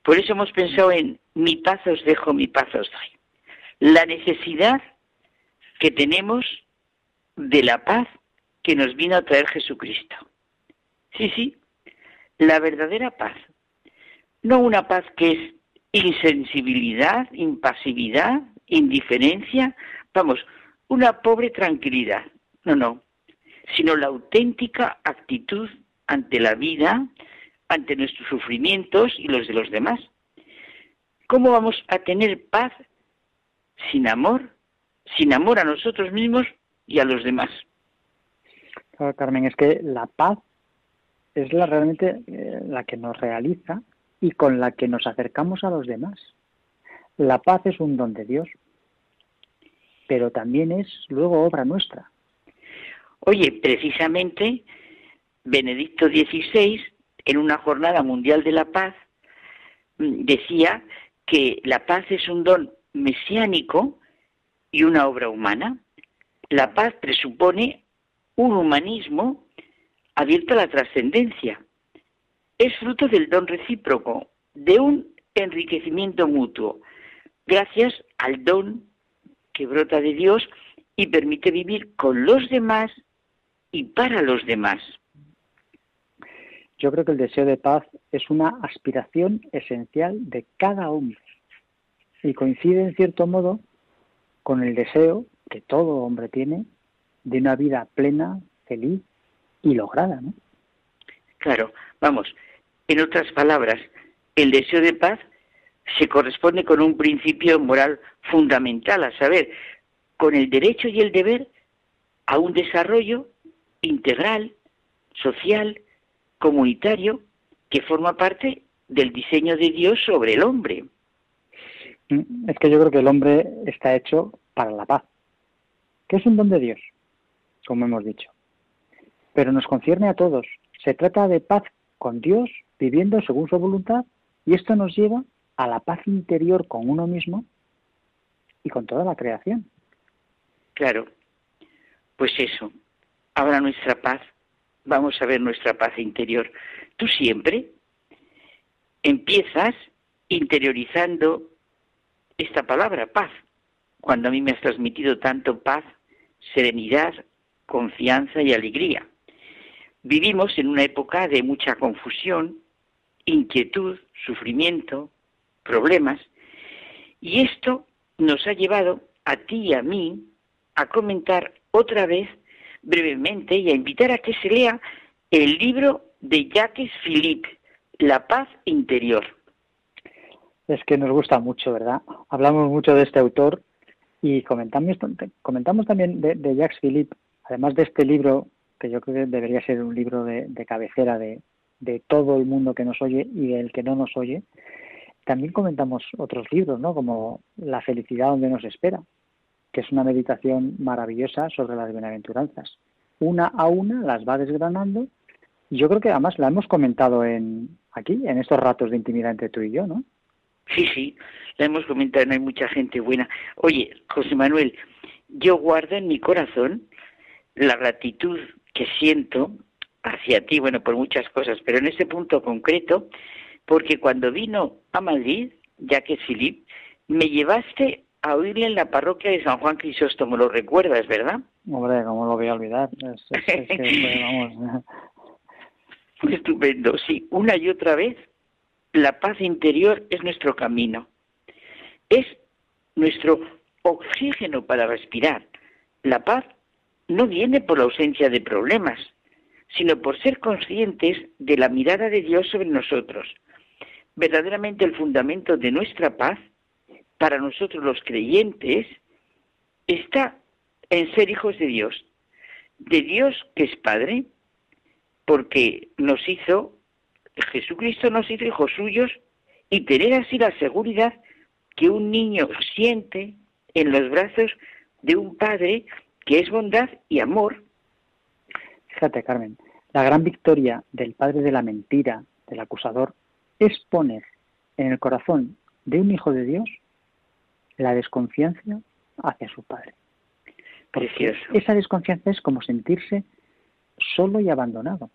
Por eso hemos pensado en mi paz os dejo, mi paz os doy. La necesidad que tenemos de la paz que nos vino a traer Jesucristo. Sí, sí, la verdadera paz. No una paz que es insensibilidad, impasividad, indiferencia, vamos, una pobre tranquilidad. No, no, sino la auténtica actitud ante la vida, ante nuestros sufrimientos y los de los demás. ¿Cómo vamos a tener paz sin amor? Sin amor a nosotros mismos y a los demás. Claro, Carmen, es que la paz es la realmente eh, la que nos realiza y con la que nos acercamos a los demás. La paz es un don de Dios, pero también es luego obra nuestra. Oye, precisamente Benedicto XVI, en una jornada mundial de la paz, mm, decía que la paz es un don mesiánico y una obra humana. La paz presupone un humanismo abierto a la trascendencia. Es fruto del don recíproco, de un enriquecimiento mutuo, gracias al don que brota de Dios y permite vivir con los demás y para los demás. Yo creo que el deseo de paz es una aspiración esencial de cada hombre y coincide en cierto modo con el deseo que todo hombre tiene de una vida plena, feliz y lograda, ¿no? Claro, vamos, en otras palabras, el deseo de paz se corresponde con un principio moral fundamental, a saber, con el derecho y el deber a un desarrollo integral, social, comunitario, que forma parte del diseño de Dios sobre el hombre. Mm, es que yo creo que el hombre está hecho para la paz, que es un don de Dios, como hemos dicho. Pero nos concierne a todos. Se trata de paz con Dios, viviendo según su voluntad, y esto nos lleva a la paz interior con uno mismo y con toda la creación. Claro, pues eso, ahora nuestra paz, vamos a ver nuestra paz interior. Tú siempre empiezas interiorizando esta palabra, paz, cuando a mí me has transmitido tanto paz, serenidad, confianza y alegría. Vivimos en una época de mucha confusión, inquietud, sufrimiento, problemas, y esto nos ha llevado a ti y a mí a comentar otra vez brevemente y a invitar a que se lea el libro de Jacques Philippe, La paz interior. Es que nos gusta mucho, ¿verdad? Hablamos mucho de este autor y comentamos, comentamos también de, Jacques Philippe, además de este libro, que yo creo que debería ser un libro de, cabecera de, todo el mundo que nos oye y del que no nos oye, también comentamos otros libros, ¿no? Como La felicidad donde nos espera, que es una meditación maravillosa sobre las bienaventuranzas. Una a una las va desgranando y yo creo que además la hemos comentado en aquí, en estos ratos de intimidad entre tú y yo, ¿no? Sí, sí, la hemos comentado, no hay mucha gente buena. Oye, José Manuel, yo guardo en mi corazón la gratitud que siento hacia ti, bueno, por muchas cosas, pero en ese punto concreto, porque cuando vino a Madrid, ya que Filip, me llevaste a oírle en la parroquia de San Juan Crisóstomo, lo recuerdas, ¿verdad? Hombre, ¿cómo lo voy a olvidar? Estupendo, sí, una y otra vez, la paz interior es nuestro camino, es nuestro oxígeno para respirar. La paz no viene por la ausencia de problemas, sino por ser conscientes de la mirada de Dios sobre nosotros. Verdaderamente el fundamento de nuestra paz, para nosotros los creyentes, está en ser hijos de Dios, de Dios que es Padre, porque nos hizo, Jesucristo nos hizo hijos suyos y tener así la seguridad que un niño siente en los brazos de un Padre que es bondad y amor Fíjate, Carmen, la gran victoria del padre de la mentira, del acusador, es poner en el corazón de un hijo de Dios la desconfianza hacia su padre. Precioso. Esa desconfianza es como sentirse solo y abandonado,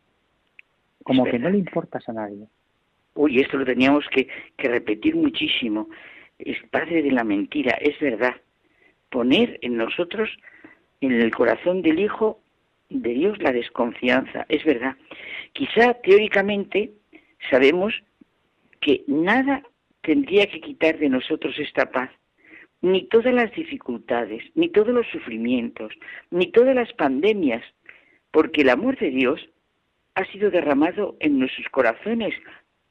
como que no le importas a nadie. Uy, esto lo teníamos que, que repetir muchísimo. Es padre de la mentira, es verdad. Poner en nosotros, en el corazón del Hijo de Dios, la desconfianza, es verdad. Quizá teóricamente sabemos que nada tendría que quitar de nosotros esta paz, ni todas las dificultades, ni todos los sufrimientos, ni todas las pandemias, porque el amor de Dios ha sido derramado en nuestros corazones,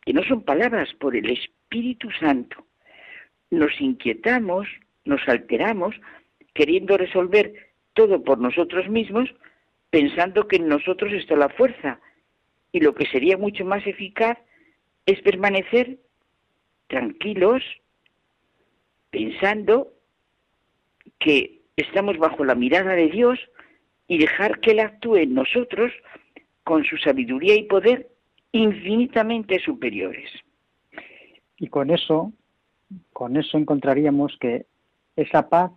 que no son palabras, por el Espíritu Santo. Nos inquietamos, nos alteramos, queriendo resolver todo por nosotros mismos, pensando que en nosotros está la fuerza, y lo que sería mucho más eficaz es permanecer tranquilos, pensando que estamos bajo la mirada de Dios y dejar que Él actúe en nosotros con su sabiduría y poder infinitamente superiores. Y con eso, con eso encontraríamos que esa paz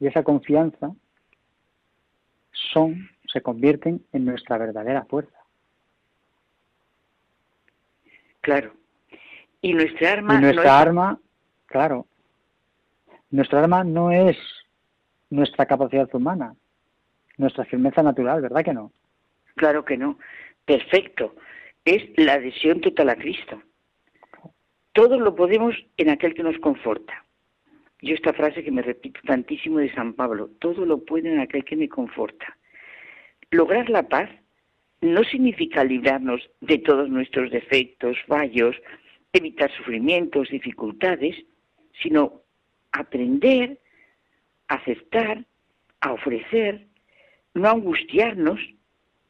y esa confianza son, se convierten en nuestra verdadera fuerza. Claro. Y nuestra arma. Y nuestra arma, claro. Nuestra arma no es nuestra capacidad humana, nuestra firmeza natural, ¿verdad que no? Claro que no. Perfecto. Es la adhesión total a Cristo. Todo lo podemos en aquel que nos conforta. Yo esta frase que me repito tantísimo de San Pablo, todo lo puedo en aquel que me conforta. Lograr la paz no significa librarnos de todos nuestros defectos, fallos, evitar sufrimientos, dificultades, sino aprender, aceptar, a ofrecer, no angustiarnos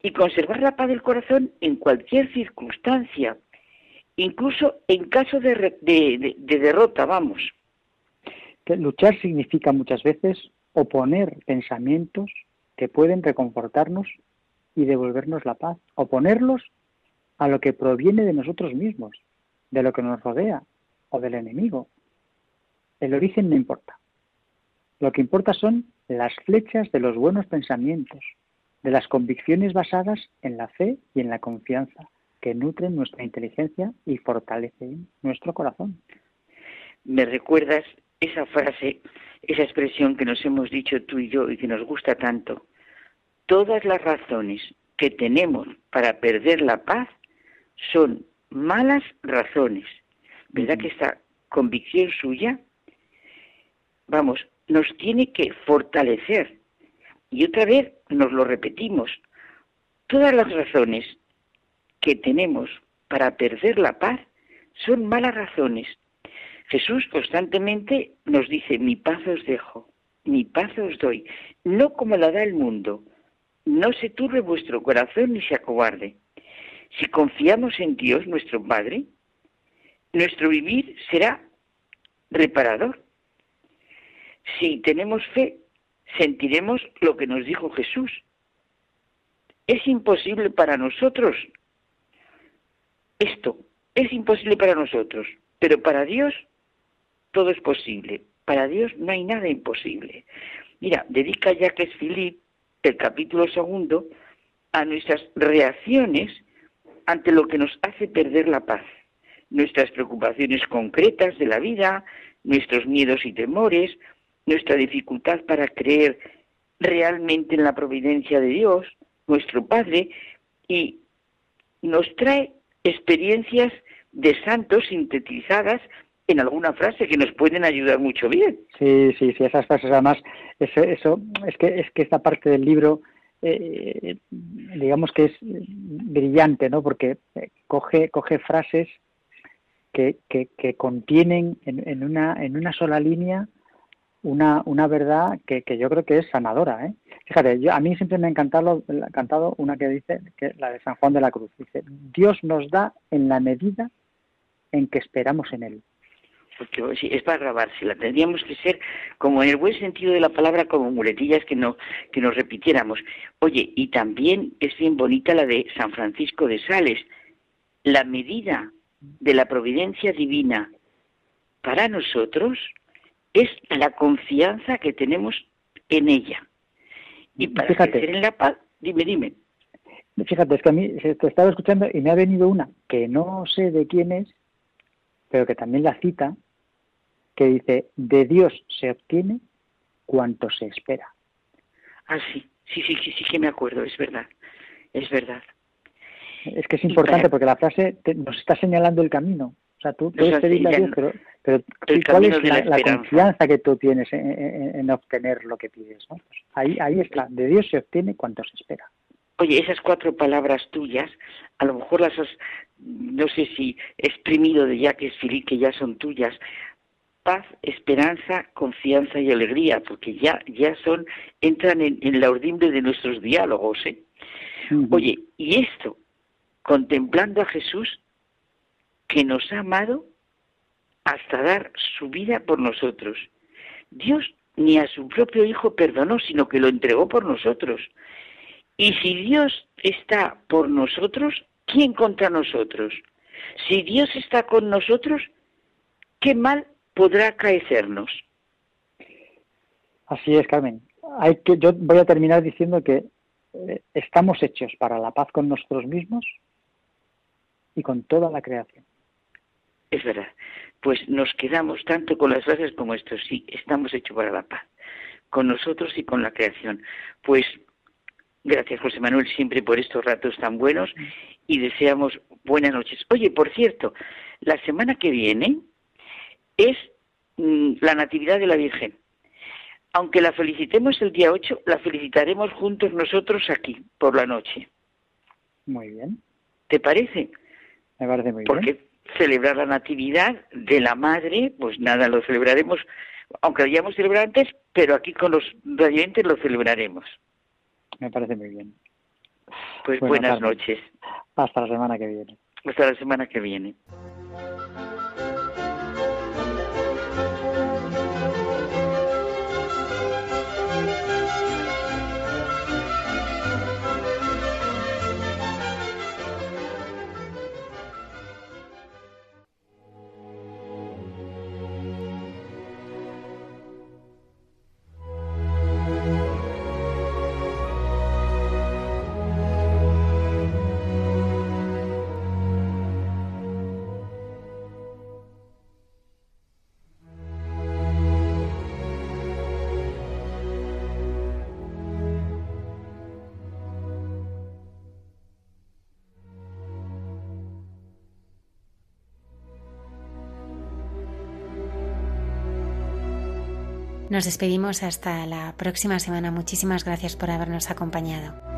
y conservar la paz del corazón en cualquier circunstancia, incluso en caso de, de, derrota, vamos. Luchar significa muchas veces oponer pensamientos que pueden reconfortarnos y devolvernos la paz, oponerlos a lo que proviene de nosotros mismos, de lo que nos rodea o del enemigo. El origen no importa. Lo que importa son las flechas de los buenos pensamientos, de las convicciones basadas en la fe y en la confianza, que nutren nuestra inteligencia y fortalecen nuestro corazón. Me recuerdas esa frase, esa expresión que nos hemos dicho tú y yo y que nos gusta tanto, todas las razones que tenemos para perder la paz son malas razones. ¿Verdad que esta convicción suya, vamos, nos tiene que fortalecer? Y otra vez nos lo repetimos. Todas las razones que tenemos para perder la paz son malas razones. Jesús constantemente nos dice, mi paz os dejo, mi paz os doy, no como la da el mundo, no se turbe vuestro corazón ni se acobarde. Si confiamos en Dios, nuestro Padre, nuestro vivir será reparador. Si tenemos fe, sentiremos lo que nos dijo Jesús. Es imposible para nosotros esto, es imposible para nosotros, pero para Dios todo es posible. Para Dios no hay nada imposible. Mira, dedica Jacques Philippe el capítulo segundo a nuestras reacciones ante lo que nos hace perder la paz, nuestras preocupaciones concretas de la vida, nuestros miedos y temores, nuestra dificultad para creer realmente en la providencia de Dios, nuestro Padre, y nos trae experiencias de santos sintetizadas en alguna frase que nos pueden ayudar mucho bien. Sí, sí, sí, esas frases además, eso, eso es que es que esta parte del libro, eh, digamos que es brillante, ¿no? Porque eh, coge coge frases que, que, que contienen en, en, una en una sola línea una, una verdad que, yo creo que es sanadora, ¿eh? Fíjate, yo, a mí siempre me ha encantado, encantado una que dice, que la de San Juan de la Cruz, dice, Dios nos da en la medida en que esperamos en Él porque es para grabársela. Tendríamos que ser, como en el buen sentido de la palabra, como muletillas que, no, que nos repitiéramos. Oye, y también es bien bonita la de San Francisco de Sales. La medida de la providencia divina para nosotros es la confianza que tenemos en ella. Y para crecer en la paz, dime, dime. Fíjate, es que a mí te estaba escuchando y me ha venido una que no sé de quién es, pero que también la cita, que dice, de Dios se obtiene cuanto se espera. Ah, sí, sí, sí, sí, sí que me acuerdo, es verdad, es verdad. Es que es importante porque la frase nos está señalando el camino. O sea, tú puedes pedirle a Dios, pero, pero ¿cuál es la, confianza que tú tienes en, obtener lo que pides? ¿no? Pues ahí, ahí está, de Dios se obtiene cuanto se espera. Oye, esas cuatro palabras tuyas, a lo mejor las has, no sé si exprimido de Jacques Philippe, que ya son tuyas, paz, esperanza, confianza y alegría, porque ya, ya son, entran en, la urdimbre de nuestros diálogos, ¿eh? Oye, y esto, contemplando a Jesús, que nos ha amado hasta dar su vida por nosotros. Dios ni a su propio Hijo perdonó, sino que lo entregó por nosotros. Y si Dios está por nosotros, ¿quién contra nosotros? Si Dios está con nosotros, ¿qué mal podrá caecernos? Así es, Carmen. Hay que, yo voy a terminar diciendo que eh, estamos hechos para la paz con nosotros mismos y con toda la creación. Es verdad. Pues nos quedamos tanto con las frases como esto. Sí, estamos hechos para la paz, con nosotros y con la creación. Pues Gracias, José Manuel, siempre por estos ratos tan buenos y deseamos buenas noches. Oye, por cierto, la semana que viene es mm, la Natividad de la Virgen. Aunque la felicitemos el día 8, la felicitaremos juntos nosotros aquí, por la noche. Muy bien. ¿Te parece? Me parece muy bien. Porque celebrar la Natividad de la Madre, pues nada, lo celebraremos, aunque lo hayamos celebrado antes, pero aquí con los radiantes lo celebraremos me parece muy bien. Pues buenas noches. Hasta la semana que viene. Hasta la semana que viene. Nos despedimos hasta la próxima semana. Muchísimas gracias por habernos acompañado.